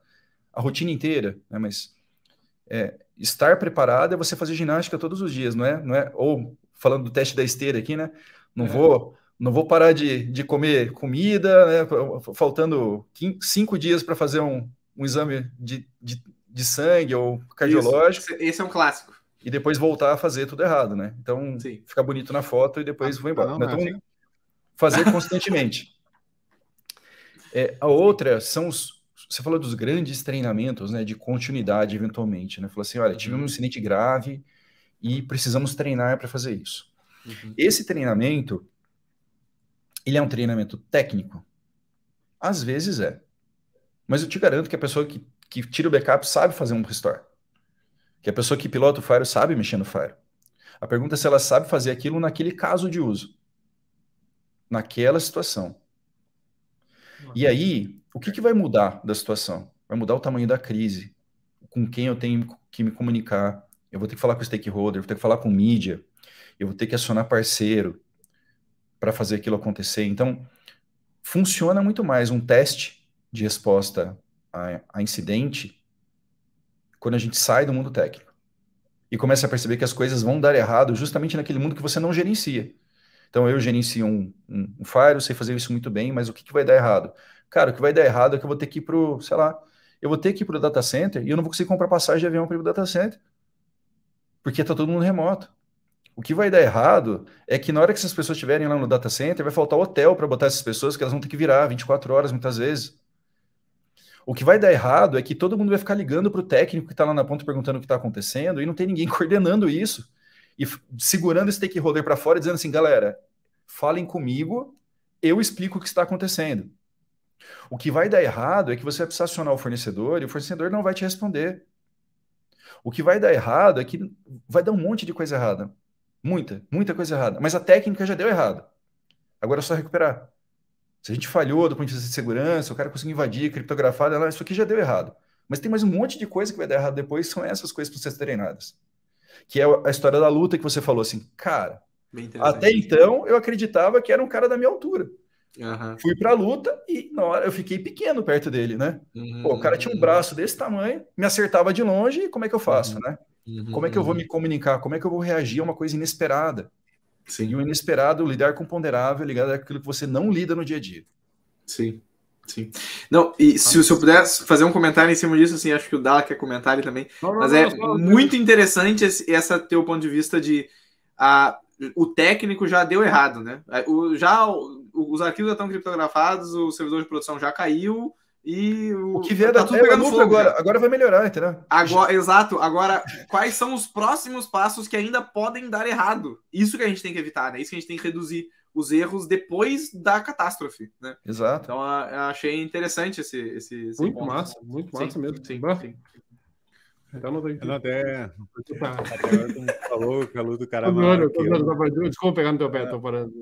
a rotina inteira, né? Mas é, estar preparado é você fazer ginástica todos os dias, não é? Não é? Ou falando do teste da esteira aqui, né? Não é. vou não vou parar de, de comer comida, né, faltando cinco dias para fazer um, um exame de, de, de, sangue ou cardiológico. Isso, esse é um clássico. E depois voltar a fazer tudo errado, né? Então, Sim. ficar bonito na foto e depois ah, vou embora. Não, não, então, fazer (laughs) constantemente. É, a outra são os. Você falou dos grandes treinamentos, né? De continuidade, eventualmente, né? Falou assim: olha, tivemos um uhum. incidente grave e precisamos treinar para fazer isso. Uhum. Esse treinamento ele é um treinamento técnico? Às vezes é. Mas eu te garanto que a pessoa que, que tira o backup sabe fazer um restore. Que a pessoa que pilota o Fire sabe mexer no Fire. A pergunta é se ela sabe fazer aquilo naquele caso de uso. Naquela situação. E aí, o que, que vai mudar da situação? Vai mudar o tamanho da crise, com quem eu tenho que me comunicar. Eu vou ter que falar com o stakeholder, vou ter que falar com mídia, eu vou ter que acionar parceiro, para fazer aquilo acontecer. Então, funciona muito mais um teste de resposta a, a, incidente quando a gente sai do mundo técnico e começa a perceber que as coisas vão dar errado justamente naquele mundo que você não gerencia. Então, eu gerencio um, um, um Fire, sei fazer isso muito bem, mas o que, que vai dar errado? Cara, o que vai dar errado é que eu vou ter que ir pro, sei lá, eu vou ter que ir pro data center e eu não vou conseguir comprar passagem de avião para pro data center. Porque tá todo mundo remoto. O que vai dar errado é que na hora que essas pessoas estiverem lá no data center, vai faltar hotel para botar essas pessoas, que elas vão ter que virar 24 horas muitas vezes. O que vai dar errado é que todo mundo vai ficar ligando para o técnico que está lá na ponta perguntando o que está acontecendo e não tem ninguém (laughs) coordenando isso e segurando esse stakeholder para fora dizendo assim, galera, falem comigo, eu explico o que está acontecendo. O que vai dar errado é que você vai precisar acionar o fornecedor e o fornecedor não vai te responder. O que vai dar errado é que vai dar um monte de coisa errada. Muita, muita coisa errada. Mas a técnica já deu errado. Agora é só recuperar. Se a gente falhou do ponto de vista de segurança, o cara conseguiu invadir, criptografar, isso aqui já deu errado. Mas tem mais um monte de coisa que vai dar errado depois, são essas coisas para vocês treinadas. Que é a história da luta que você falou assim, cara. Até então eu acreditava que era um cara da minha altura. Uhum. Fui pra luta e na hora eu fiquei pequeno perto dele, né? Uhum. Pô, o cara tinha um braço desse tamanho, me acertava de longe, e como é que eu faço, uhum. né? Como é que eu vou me comunicar? Como é que eu vou reagir a uma coisa inesperada? Sim. E o inesperado, lidar com o ponderável, ligado àquilo que você não lida no dia a dia. Sim. Sim. Não, e se, se eu pudesse fazer um comentário em cima disso, assim, acho que o Dala quer comentar ali também. Não, não, mas é não, muito interessante esse essa teu ponto de vista de a, o técnico já deu errado, né? O, já os arquivos já estão criptografados, o servidor de produção já caiu, e o, o que vier tá tudo pegando fogo agora, agora vai melhorar, entendeu? Agora, exato. Agora, quais são os próximos passos que ainda podem dar errado? Isso que a gente tem que evitar, né? Isso que a gente tem que reduzir os erros depois da catástrofe, né? Exato. Então, eu achei interessante esse, esse, esse muito ponto. massa, muito massa sim, mesmo. Sim, sim. Então não tem. Até, até (laughs) falou que a luz do cara. Desculpa pegar no teu pé, tô parando.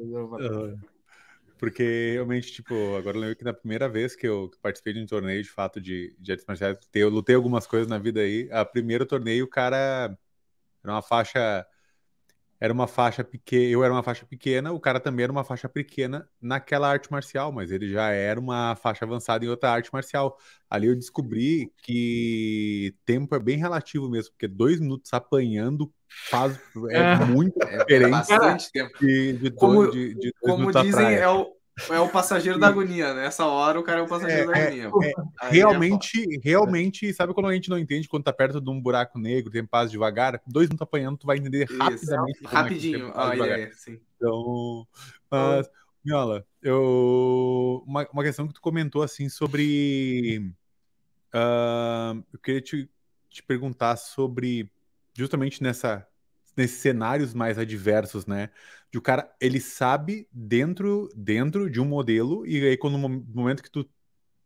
Porque realmente, tipo, agora eu lembro que na primeira vez que eu participei de um torneio de fato de, de artes marciais, eu lutei algumas coisas na vida aí. A primeiro torneio, o cara era uma faixa. Era uma faixa pequena, eu era uma faixa pequena, o cara também era uma faixa pequena naquela arte marcial, mas ele já era uma faixa avançada em outra arte marcial. Ali eu descobri que tempo é bem relativo mesmo, porque dois minutos apanhando faz é, (laughs) é muito é, diferente. bastante tempo. De, de, como de, de como dizem, é o, é o passageiro da agonia, né? Nessa hora o cara é o passageiro é, da agonia. É, realmente, realmente, sabe quando a gente não entende quando tá perto de um buraco negro, tem paz devagar? Dois não tá apanhando, tu vai entender Isso, rapidamente. Rapidinho, ah, é, sim. Então, mas, Miola, eu... Uma, uma questão que tu comentou, assim, sobre... Uh, eu queria te, te perguntar sobre justamente nessa nesses cenários mais adversos, né? De o cara, ele sabe dentro dentro de um modelo e aí quando no momento que tu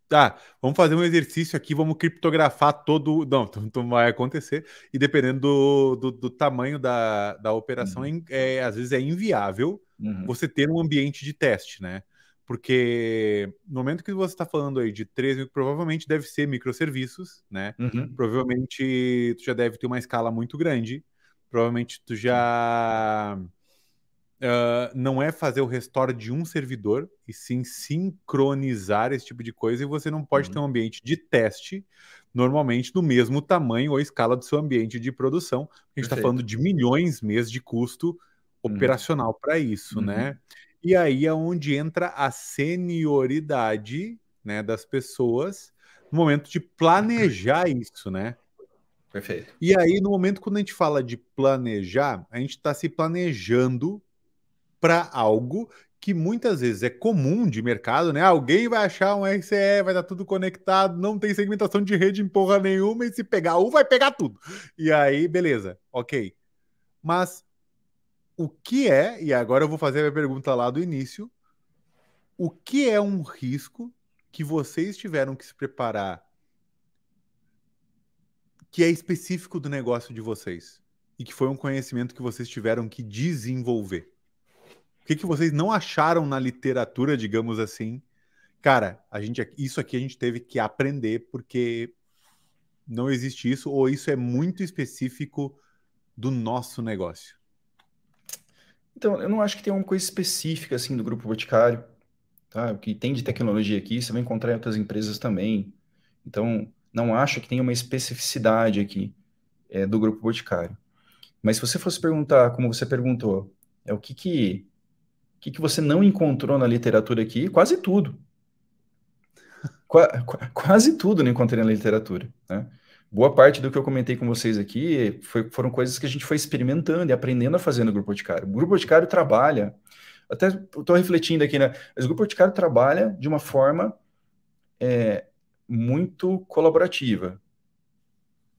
tá, vamos fazer um exercício aqui, vamos criptografar todo, não, (laughs) não vai acontecer e dependendo do, do, do tamanho da, da operação, uhum. é, às vezes é inviável uhum. você ter um ambiente de teste, né? Porque no momento que você está falando aí de 3 mil, provavelmente deve ser microserviços, né? Uhum. Provavelmente tu já deve ter uma escala muito grande. Provavelmente tu já uh, não é fazer o restore de um servidor, e sim sincronizar esse tipo de coisa, e você não pode uhum. ter um ambiente de teste normalmente do mesmo tamanho ou escala do seu ambiente de produção. A gente está falando de milhões mês de custo uhum. operacional para isso, né? Uhum. E aí é onde entra a senioridade né, das pessoas no momento de planejar isso, né? Perfeito. E aí, no momento quando a gente fala de planejar, a gente está se planejando para algo que muitas vezes é comum de mercado, né? Alguém vai achar um RCE, vai estar tudo conectado, não tem segmentação de rede em porra nenhuma, e se pegar um, vai pegar tudo. E aí, beleza, ok. Mas o que é, e agora eu vou fazer a minha pergunta lá do início, o que é um risco que vocês tiveram que se preparar que é específico do negócio de vocês e que foi um conhecimento que vocês tiveram que desenvolver? O que, que vocês não acharam na literatura, digamos assim? Cara, a gente, isso aqui a gente teve que aprender porque não existe isso ou isso é muito específico do nosso negócio. Então, eu não acho que tem uma coisa específica assim do grupo Boticário, tá? O que tem de tecnologia aqui, você vai encontrar em outras empresas também. Então, não acho que tenha uma especificidade aqui é, do grupo Boticário. Mas se você fosse perguntar, como você perguntou, é o que que, que, que você não encontrou na literatura aqui? Quase tudo. Qua, quase tudo não encontrei na literatura, né? Boa parte do que eu comentei com vocês aqui foi, foram coisas que a gente foi experimentando e aprendendo a fazer no Grupo Boticário. O Grupo Boticário trabalha, até estou refletindo aqui, né? Mas o Grupo Boticário trabalha de uma forma é, muito colaborativa.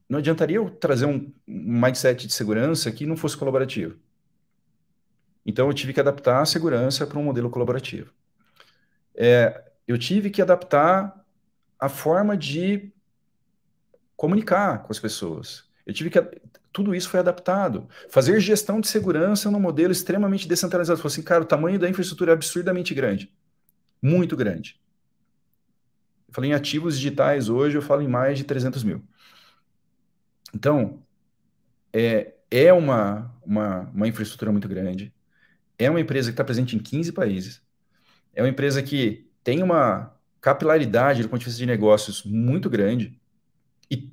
Não adiantaria eu trazer um, mindset de segurança que não fosse colaborativo. Então, eu tive que adaptar a segurança para um modelo colaborativo. É, eu tive que adaptar a forma de comunicar com as pessoas. Eu tive que tudo isso foi adaptado. Fazer gestão de segurança num modelo extremamente descentralizado. Falei assim, cara, o tamanho da infraestrutura é absurdamente grande. Muito grande. Falei em ativos digitais hoje, eu falo em mais de 300 mil. Então, é, é uma, uma, uma infraestrutura muito grande. É uma empresa que está presente em 15 países. É uma empresa que tem uma capilaridade do ponto de vista de negócios muito grande. E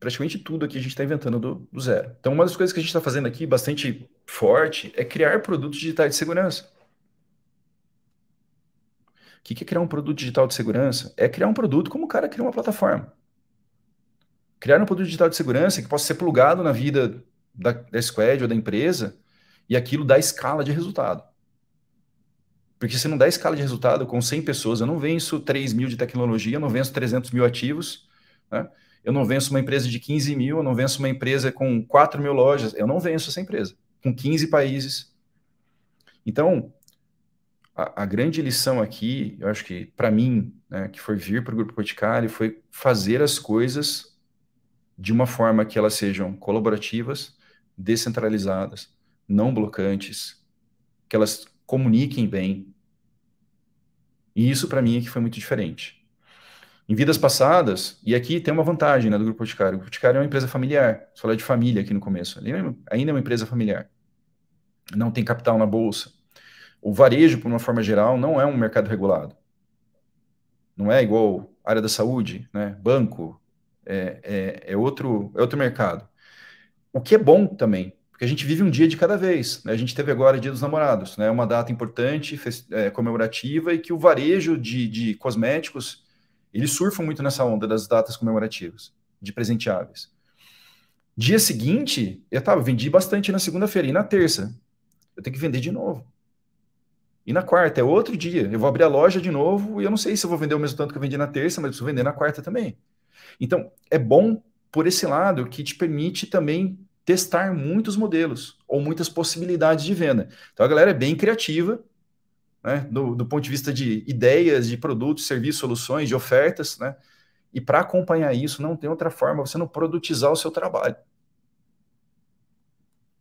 praticamente tudo aqui a gente está inventando do, do, zero. Então, uma das coisas que a gente está fazendo aqui, bastante forte, é criar produtos digitais de segurança. O que é criar um produto digital de segurança? É criar um produto como o cara cria uma plataforma. Criar um produto digital de segurança que possa ser plugado na vida da, da squad ou da empresa e aquilo dá escala de resultado. Porque se não dá escala de resultado com 100 pessoas, eu não venço 3 mil de tecnologia, eu não venço 300 mil ativos, né? Eu não venço uma empresa de 15 mil, eu não venço uma empresa com 4 mil lojas, eu não venço essa empresa, com 15 países. Então, a, grande lição aqui, eu acho que para mim, né, que foi vir para o Grupo Boticário, foi fazer as coisas de uma forma que elas sejam colaborativas, descentralizadas, não blocantes, que elas comuniquem bem. E isso para mim é que foi muito diferente. Em vidas passadas, e aqui tem uma vantagem né, do Grupo Boticário. O Grupo Boticário é uma empresa familiar. Você falou de família aqui no começo. É ainda é uma empresa familiar. Não tem capital na bolsa. O varejo, por uma forma geral, não é um mercado regulado. Não é igual área da saúde, né? banco, é, é, é, outro, é outro mercado. O que é bom também, porque a gente vive um dia de cada vez. Né? A gente teve agora o Dia dos Namorados, né? uma data importante, é, comemorativa, e que o varejo de, de cosméticos eles surfam muito nessa onda das datas comemorativas, de presenteáveis. Dia seguinte, eu tava, vendi bastante na segunda-feira. E na terça, eu tenho que vender de novo. E na quarta, é outro dia. Eu vou abrir a loja de novo e eu não sei se eu vou vender o mesmo tanto que eu vendi na terça, mas eu preciso vender na quarta também. Então, é bom por esse lado que te permite também testar muitos modelos ou muitas possibilidades de venda. Então, a galera é bem criativa né, do, do, ponto de vista de ideias, de produtos, serviços, soluções, de ofertas, né? E para acompanhar isso, não tem outra forma você não produtizar o seu trabalho.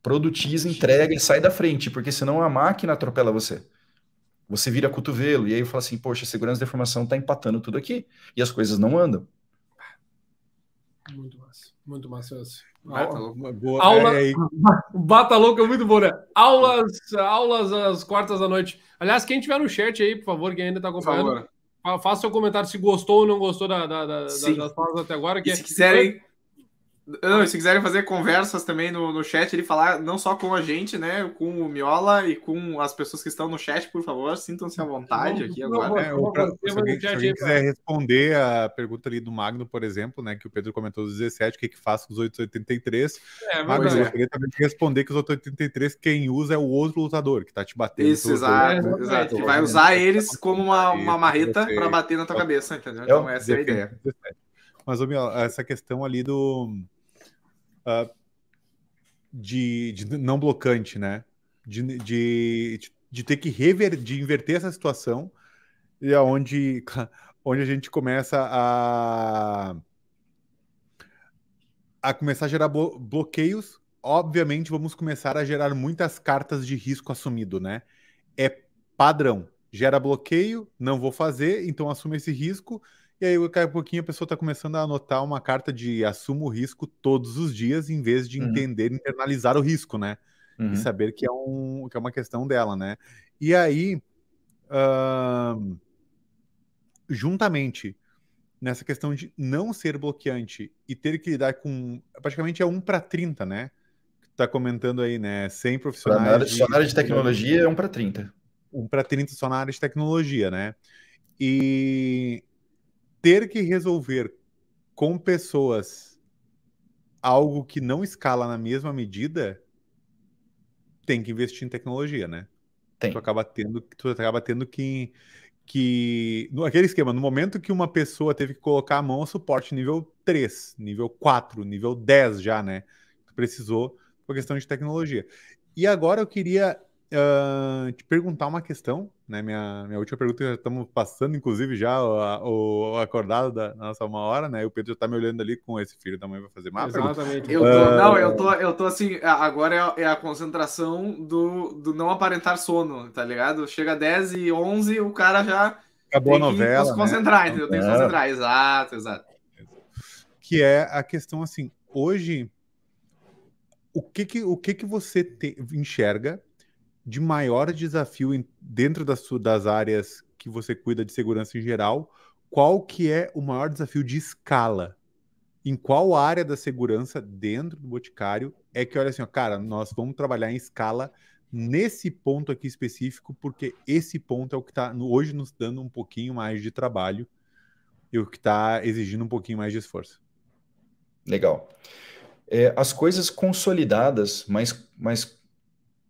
Produtiza, entrega e sai da frente, porque senão a máquina atropela você. Você vira cotovelo, e aí eu falo assim, poxa, a segurança da informação está empatando tudo aqui, e as coisas não andam. Muito massa, muito massa. Bata louco. Boa, Aula, é (laughs) Bata louco é muito bom, né? Aulas, aulas às quartas da noite. Aliás, quem tiver no chat aí, por favor, quem ainda está acompanhando, faça seu comentário se gostou ou não gostou da, da, da, das falas até agora. Que e se quiserem, não, se quiserem fazer conversas também no, no chat, ele falar não só com a gente, né? Com o Miola e com as pessoas que estão no chat, por favor, sintam-se à vontade aqui agora. É, pra, se alguém, se alguém quiser responder a pergunta ali do Magno, por exemplo, né? Que o Pedro comentou dos 17, o que, que faz com os 883? É, Magno, eu queria também responder que os 883, quem usa é o outro lutador que tá te batendo. Isso, exato, é, exato. Que vai usar eles como uma, uma marreta para bater na tua cabeça, entendeu? Então, essa é a ideia. Mas, essa questão ali do uh, de, de, não blocante, né? De, de, de ter que rever, de inverter essa situação e aonde (laughs) onde a gente começa a a começar a gerar bloqueios, obviamente vamos começar a gerar muitas cartas de risco assumido, né? É padrão. Gera bloqueio, não vou fazer, então assume esse risco e aí, daqui a pouquinho, a pessoa está começando a anotar uma carta de assumo o risco todos os dias, em vez de uhum. entender, internalizar o risco, né? Uhum. E saber que é, um, que é uma questão dela, né? E aí, uh, juntamente nessa questão de não ser bloqueante e ter que lidar com. Praticamente é 1 para 30, né? Tá comentando aí, né? 100 profissionais. Só na área de, de, área de tecnologia é 1 para 30. 1 para 30 só na área de tecnologia, né? E ter que resolver com pessoas algo que não escala na mesma medida, tem que investir em tecnologia, né? Tem. Tu acaba tendo, tu acaba tendo que que no aquele esquema, no momento que uma pessoa teve que colocar a mão a suporte nível 3, nível 4, nível 10 já, né? Tu precisou por questão de tecnologia. E agora eu queria uh, te perguntar uma questão, né? Minha, minha última pergunta, já estamos passando, inclusive, já o, o acordado da nossa uma hora, né? O Pedro já está me olhando ali com esse filho da mãe vai fazer uma Exatamente. Eu tô, uh, não, eu tô, eu tô assim, agora é, é, a concentração do, do não aparentar sono, tá ligado? Chega 10 e 11, o cara já. Acabou a novela. Tem que se concentrar, né? entendeu? Tem que se concentrar, exato, exato. Que é a questão assim, hoje o que que, o que, que você te, enxerga de maior desafio em, dentro das, das áreas que você cuida de segurança em geral? Qual que é o maior desafio de escala? Em qual área da segurança dentro do Boticário é que, olha assim, ó, cara, nós vamos trabalhar em escala nesse ponto aqui específico, porque esse ponto é o que está hoje nos dando um pouquinho mais de trabalho e o que está exigindo um pouquinho mais de esforço. Legal é, as coisas consolidadas, mais, mais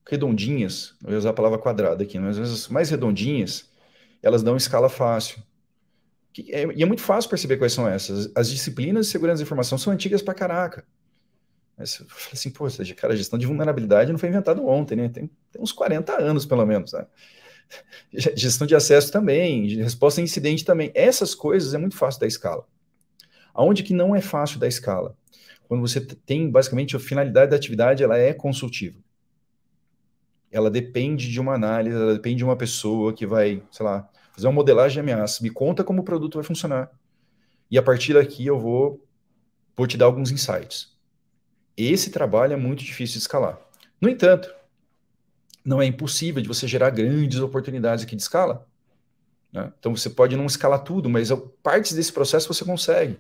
redondinhas, eu vou usar a palavra quadrada aqui, mas as mais redondinhas, elas dão escala fácil. É, e é muito fácil perceber quais são essas. As disciplinas de segurança da informação são antigas pra caraca. Mas eu falei assim, pô, cara, a gestão de vulnerabilidade não foi inventado ontem, né? Tem, tem uns 40 anos, pelo menos, né? (laughs) Gestão de acesso também, resposta a incidente também. Essas coisas é muito fácil da escala. Aonde que não é fácil da escala? quando você tem basicamente a finalidade da atividade, ela é consultiva. Ela depende de uma análise, ela depende de uma pessoa que vai, sei lá, fazer uma modelagem de ameaça, me conta como o produto vai funcionar. E a partir daqui eu vou, vou te dar alguns insights. Esse trabalho é muito difícil de escalar. No entanto, não é impossível de você gerar grandes oportunidades aqui de escala. Né? Então você pode não escalar tudo, mas partes desse processo você consegue.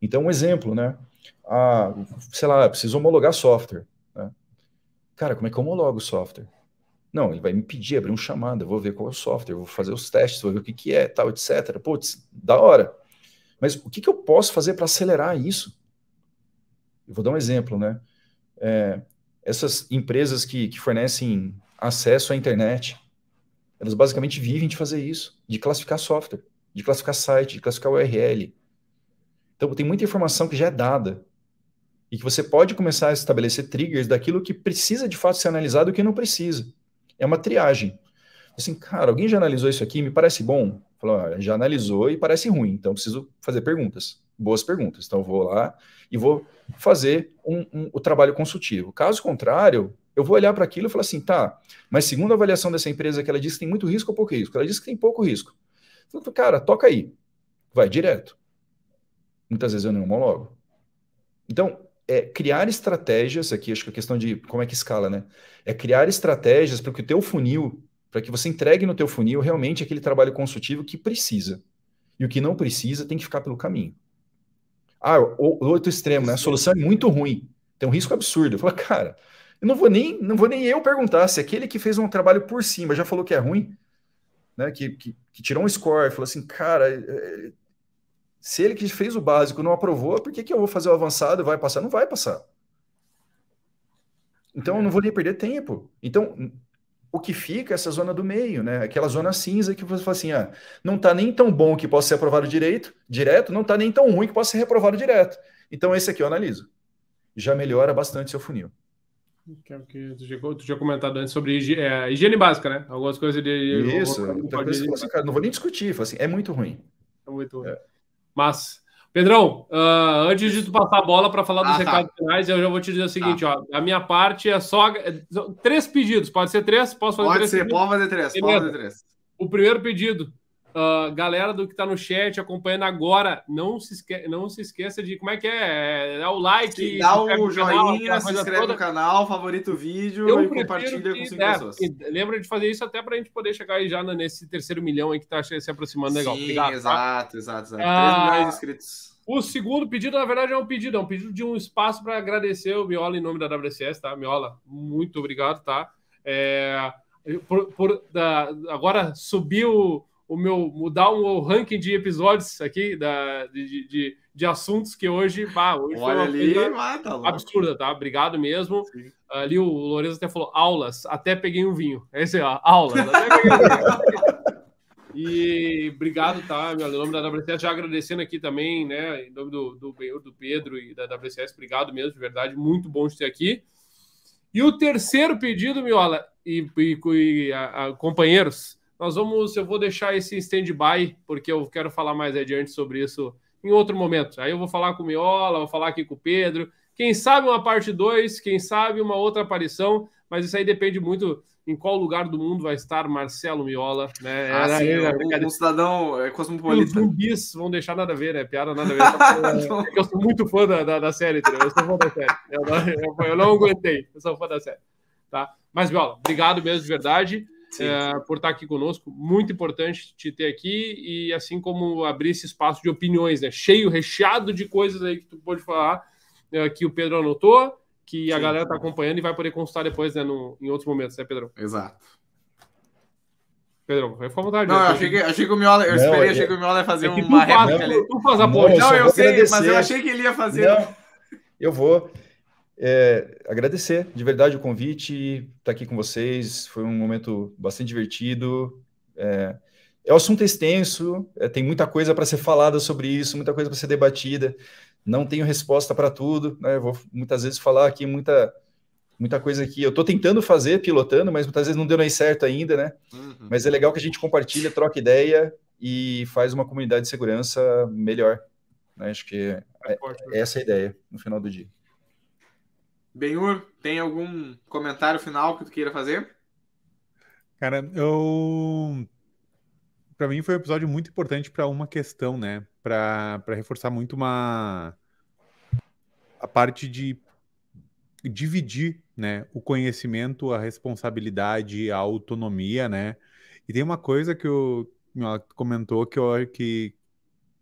Então, um exemplo, né? Ah, sei lá, preciso homologar software. Cara, como é que eu homologo o software? Não, ele vai me pedir, abrir um chamado, eu vou ver qual é o software, vou fazer os testes, vou ver o que, que é, tal, etc. Putz, da hora. Mas o que, que eu posso fazer para acelerar isso? Eu vou dar um exemplo, né? É, essas empresas que, que fornecem acesso à internet, elas basicamente vivem de fazer isso, de classificar software, de classificar site, de classificar URL, então, tem muita informação que já é dada e que você pode começar a estabelecer triggers daquilo que precisa de fato ser analisado e o que não precisa. É uma triagem. Assim, cara, alguém já analisou isso aqui? Me parece bom? Falou, ah, já analisou e parece ruim, então preciso fazer perguntas, boas perguntas. Então, vou lá e vou fazer um, um, o trabalho consultivo. Caso contrário, eu vou olhar para aquilo e falar assim, tá, mas segundo a avaliação dessa empresa que ela disse que tem muito risco ou pouco risco? Ela disse que tem pouco risco. Falo, cara, toca aí, vai direto muitas vezes eu não homologo. Então, é criar estratégias, aqui acho que a questão de como é que escala, né? É criar estratégias para que o teu funil, para que você entregue no teu funil realmente aquele trabalho consultivo que precisa. E o que não precisa tem que ficar pelo caminho. Ah, o, outro extremo, né? A solução é muito ruim. Tem um risco absurdo. Eu falo, cara, eu não vou nem, não vou nem eu perguntar se aquele que fez um trabalho por cima já falou que é ruim, né? Que, que, que tirou um score, falou assim, cara, é, se ele que fez o básico não aprovou, por que, que eu vou fazer o avançado e vai passar? Não vai passar. Então, eu não vou nem perder tempo. Então, o que fica é essa zona do meio, né? Aquela zona cinza que você fala assim, ah, não está nem tão bom que possa ser aprovado direito, direto, não está nem tão ruim que possa ser reprovado direto. Então, esse aqui eu analiso. Já melhora bastante seu funil. Que é tu tinha, comentado antes sobre higiene, é, higiene básica, né? Algumas coisas de. Isso, então, assim, cara, não vou nem discutir, assim, é muito ruim. É muito ruim. É. Mas, Pedrão, uh, antes de tu passar a bola para falar dos ah, tá. recados tá. finais, eu já vou te dizer o seguinte, tá. ó, a minha parte é só três pedidos, pode ser três? Posso fazer pode três? Ser, pode fazer três, pode fazer três. O primeiro pedido, Uh, galera do que está no chat acompanhando agora, não se, esque... não se esqueça de como é que é, é o like, dá o joinha, canal, se inscreve toda. no canal, favorita o vídeo Eu e compartilha que, com cinco é, pessoas. Lembra de fazer isso até para a gente poder chegar aí já nesse terceiro milhão aí que está se aproximando legal. Sim, Obrigado, exato, tá? exato, exato. Ah, 3 milhões de inscritos. O segundo pedido, na verdade, é um pedido, é um pedido de um espaço para agradecer o Miola em nome da WCS, tá? Miola, muito obrigado, tá? É, por, por da, agora subiu o meu mudar o ranking de episódios aqui da, de, de, de assuntos que hoje, bah, hoje Olha ali, ah, tá absurda, tá? Obrigado mesmo. Sim. Ali o Lourenço até falou aulas, até peguei um vinho. É esse, ó, aulas, até peguei um vinho. E obrigado, tá? Meu nome da WCS, já agradecendo aqui também, né? Em nome do, do do Pedro e da WCS, obrigado mesmo, de verdade, muito bom de ter aqui. E o terceiro pedido, Miola e, e, e a, a, companheiros, nós vamos, eu vou deixar esse stand-by, porque eu quero falar mais adiante sobre isso em outro momento. Aí eu vou falar com o Miola, vou falar aqui com o Pedro. Quem sabe uma parte 2, quem sabe uma outra aparição, mas isso aí depende muito em qual lugar do mundo vai estar Marcelo Miola, né? Ah, era, sim, era, um, um, cidadão é, cosmopolita. Os zumbis vão deixar nada a ver, né? Piada nada a ver. (laughs) é eu sou muito fã da, da, da, série, entendeu? Eu sou fã da série. Eu não, eu, eu não aguentei, eu sou fã da série. Tá? Mas, Miola, obrigado mesmo de verdade. É, por estar aqui conosco. Muito importante te ter aqui e assim como abrir esse espaço de opiniões, né? Cheio, recheado de coisas aí que tu pode falar, é, que o Pedro anotou que Sim. a galera tá acompanhando e vai poder consultar depois, né, no, em outros momentos, né, Pedrão? Exato. Pedrão, vai ficar à vontade. Não, né? eu achei, que, achei que o Miola, eu não, esperei, é... achei que o Miola ia fazer é uma réplica ali. Tu faz a. Não, não eu sei, agradecer. mas eu achei que ele ia fazer. Não, eu vou é, agradecer de verdade o convite, estar aqui com vocês. Foi um momento bastante divertido. É, é o assunto extenso, é, tem muita coisa para ser falada sobre isso, muita coisa para ser debatida não tenho resposta para tudo, né? Vou muitas vezes falar aqui muita muita coisa que eu estou tentando fazer, pilotando, mas muitas vezes não deu nem certo ainda, né? Uhum. Mas é legal que a gente compartilha, troca ideia e faz uma comunidade de segurança melhor. Né? Acho que é, é, é essa a ideia no final do dia. Benhur, tem algum comentário final que tu queira fazer? Cara, eu para mim foi um episódio muito importante para uma questão, né? Para reforçar muito uma a parte de dividir, né, o conhecimento, a responsabilidade, a autonomia, né? E tem uma coisa que o comentou que eu que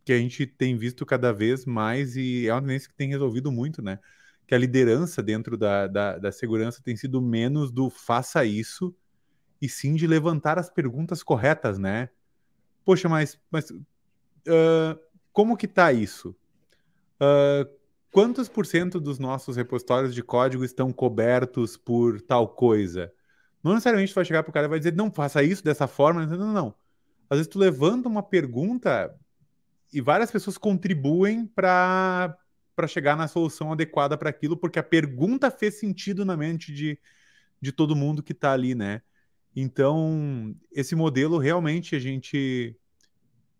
que a gente tem visto cada vez mais e é uma tendência que tem resolvido muito, né? Que a liderança dentro da, da, da segurança tem sido menos do faça isso e sim de levantar as perguntas corretas, né? poxa, mas, mas uh, como que tá isso? Uh, quantos por cento dos nossos repositórios de código estão cobertos por tal coisa? Não necessariamente tu vai chegar para o cara e vai dizer, não, faça isso dessa forma. Não, não, não. Às vezes tu levanta uma pergunta e várias pessoas contribuem para para chegar na solução adequada para aquilo, porque a pergunta fez sentido na mente de, de todo mundo que está ali, né? Então, esse modelo realmente a gente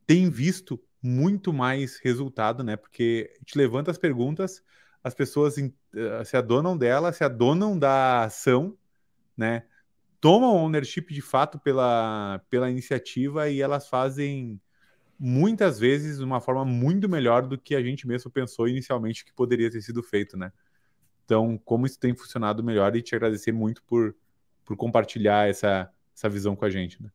tem visto muito mais resultado, né? Porque gente levanta as perguntas, as pessoas uh, se adonam dela, se adonam da ação, né? Tomam ownership de fato pela, pela iniciativa e elas fazem muitas vezes de uma forma muito melhor do que a gente mesmo pensou inicialmente que poderia ter sido feito, né? Então, como isso tem funcionado melhor e te agradecer muito por por compartilhar essa, essa visão com a gente. Né?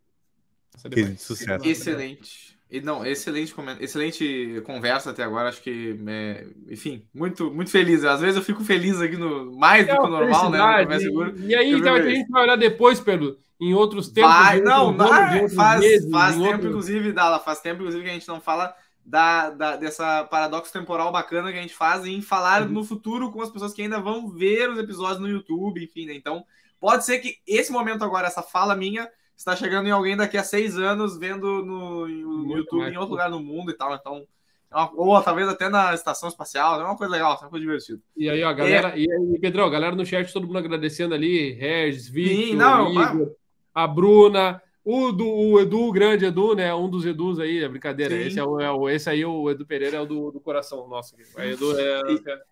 Que sucesso. Excelente. E, não, excelente, excelente conversa até agora. Acho que, é, enfim, muito, muito feliz. Às vezes eu fico feliz aqui no mais é do que o normal, né? No e, aí, então, a gente vai olhar depois, Pedro, em outros tempos. Vai, não, não, faz, meses, faz tempo, outro... inclusive, Dala, faz tempo, inclusive, que a gente não fala da, da, dessa paradoxo temporal bacana que a gente faz em falar uhum. no futuro com as pessoas que ainda vão ver os episódios no YouTube, enfim, né? Então, Pode ser que esse momento agora, essa fala minha, está chegando em alguém daqui a seis anos vendo no, no YouTube em outro lugar no mundo e tal. Então, é ou talvez até na estação espacial, é uma coisa legal, é uma coisa divertida. E aí, ó, galera, é... e aí, Pedrão, a galera no chat, todo mundo agradecendo ali, Regis, Victor, não, Igor, a Bruna, o, do, o Edu, o grande Edu, né? Um dos Edus aí, é brincadeira. Esse, é o, é o, esse aí, o Edu Pereira, é o do, do coração nosso. O Edu é. E...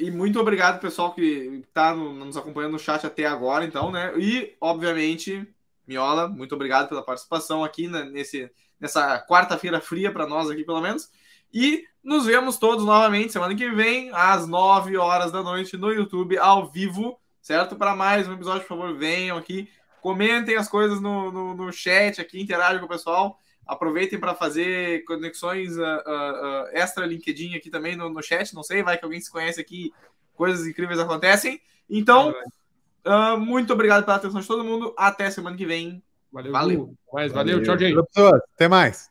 E muito obrigado, pessoal, que está nos acompanhando no chat até agora, então, né? E, obviamente, Miola, muito obrigado pela participação aqui né, nesse, nessa quarta-feira fria para nós aqui, pelo menos. E nos vemos todos novamente semana que vem, às 9 horas da noite, no YouTube, ao vivo, certo? Para mais um episódio, por favor, venham aqui, comentem as coisas no, no, no chat aqui, interajam com o pessoal. Aproveitem para fazer conexões uh, uh, uh, extra LinkedIn aqui também no, no, chat. Não sei, vai que alguém se conhece aqui, coisas incríveis acontecem. Então, muito obrigado pela atenção de todo mundo. Até semana que vem. Valeu, Valeu. Mais, valeu. Tchau, gente. Valeu. Até mais.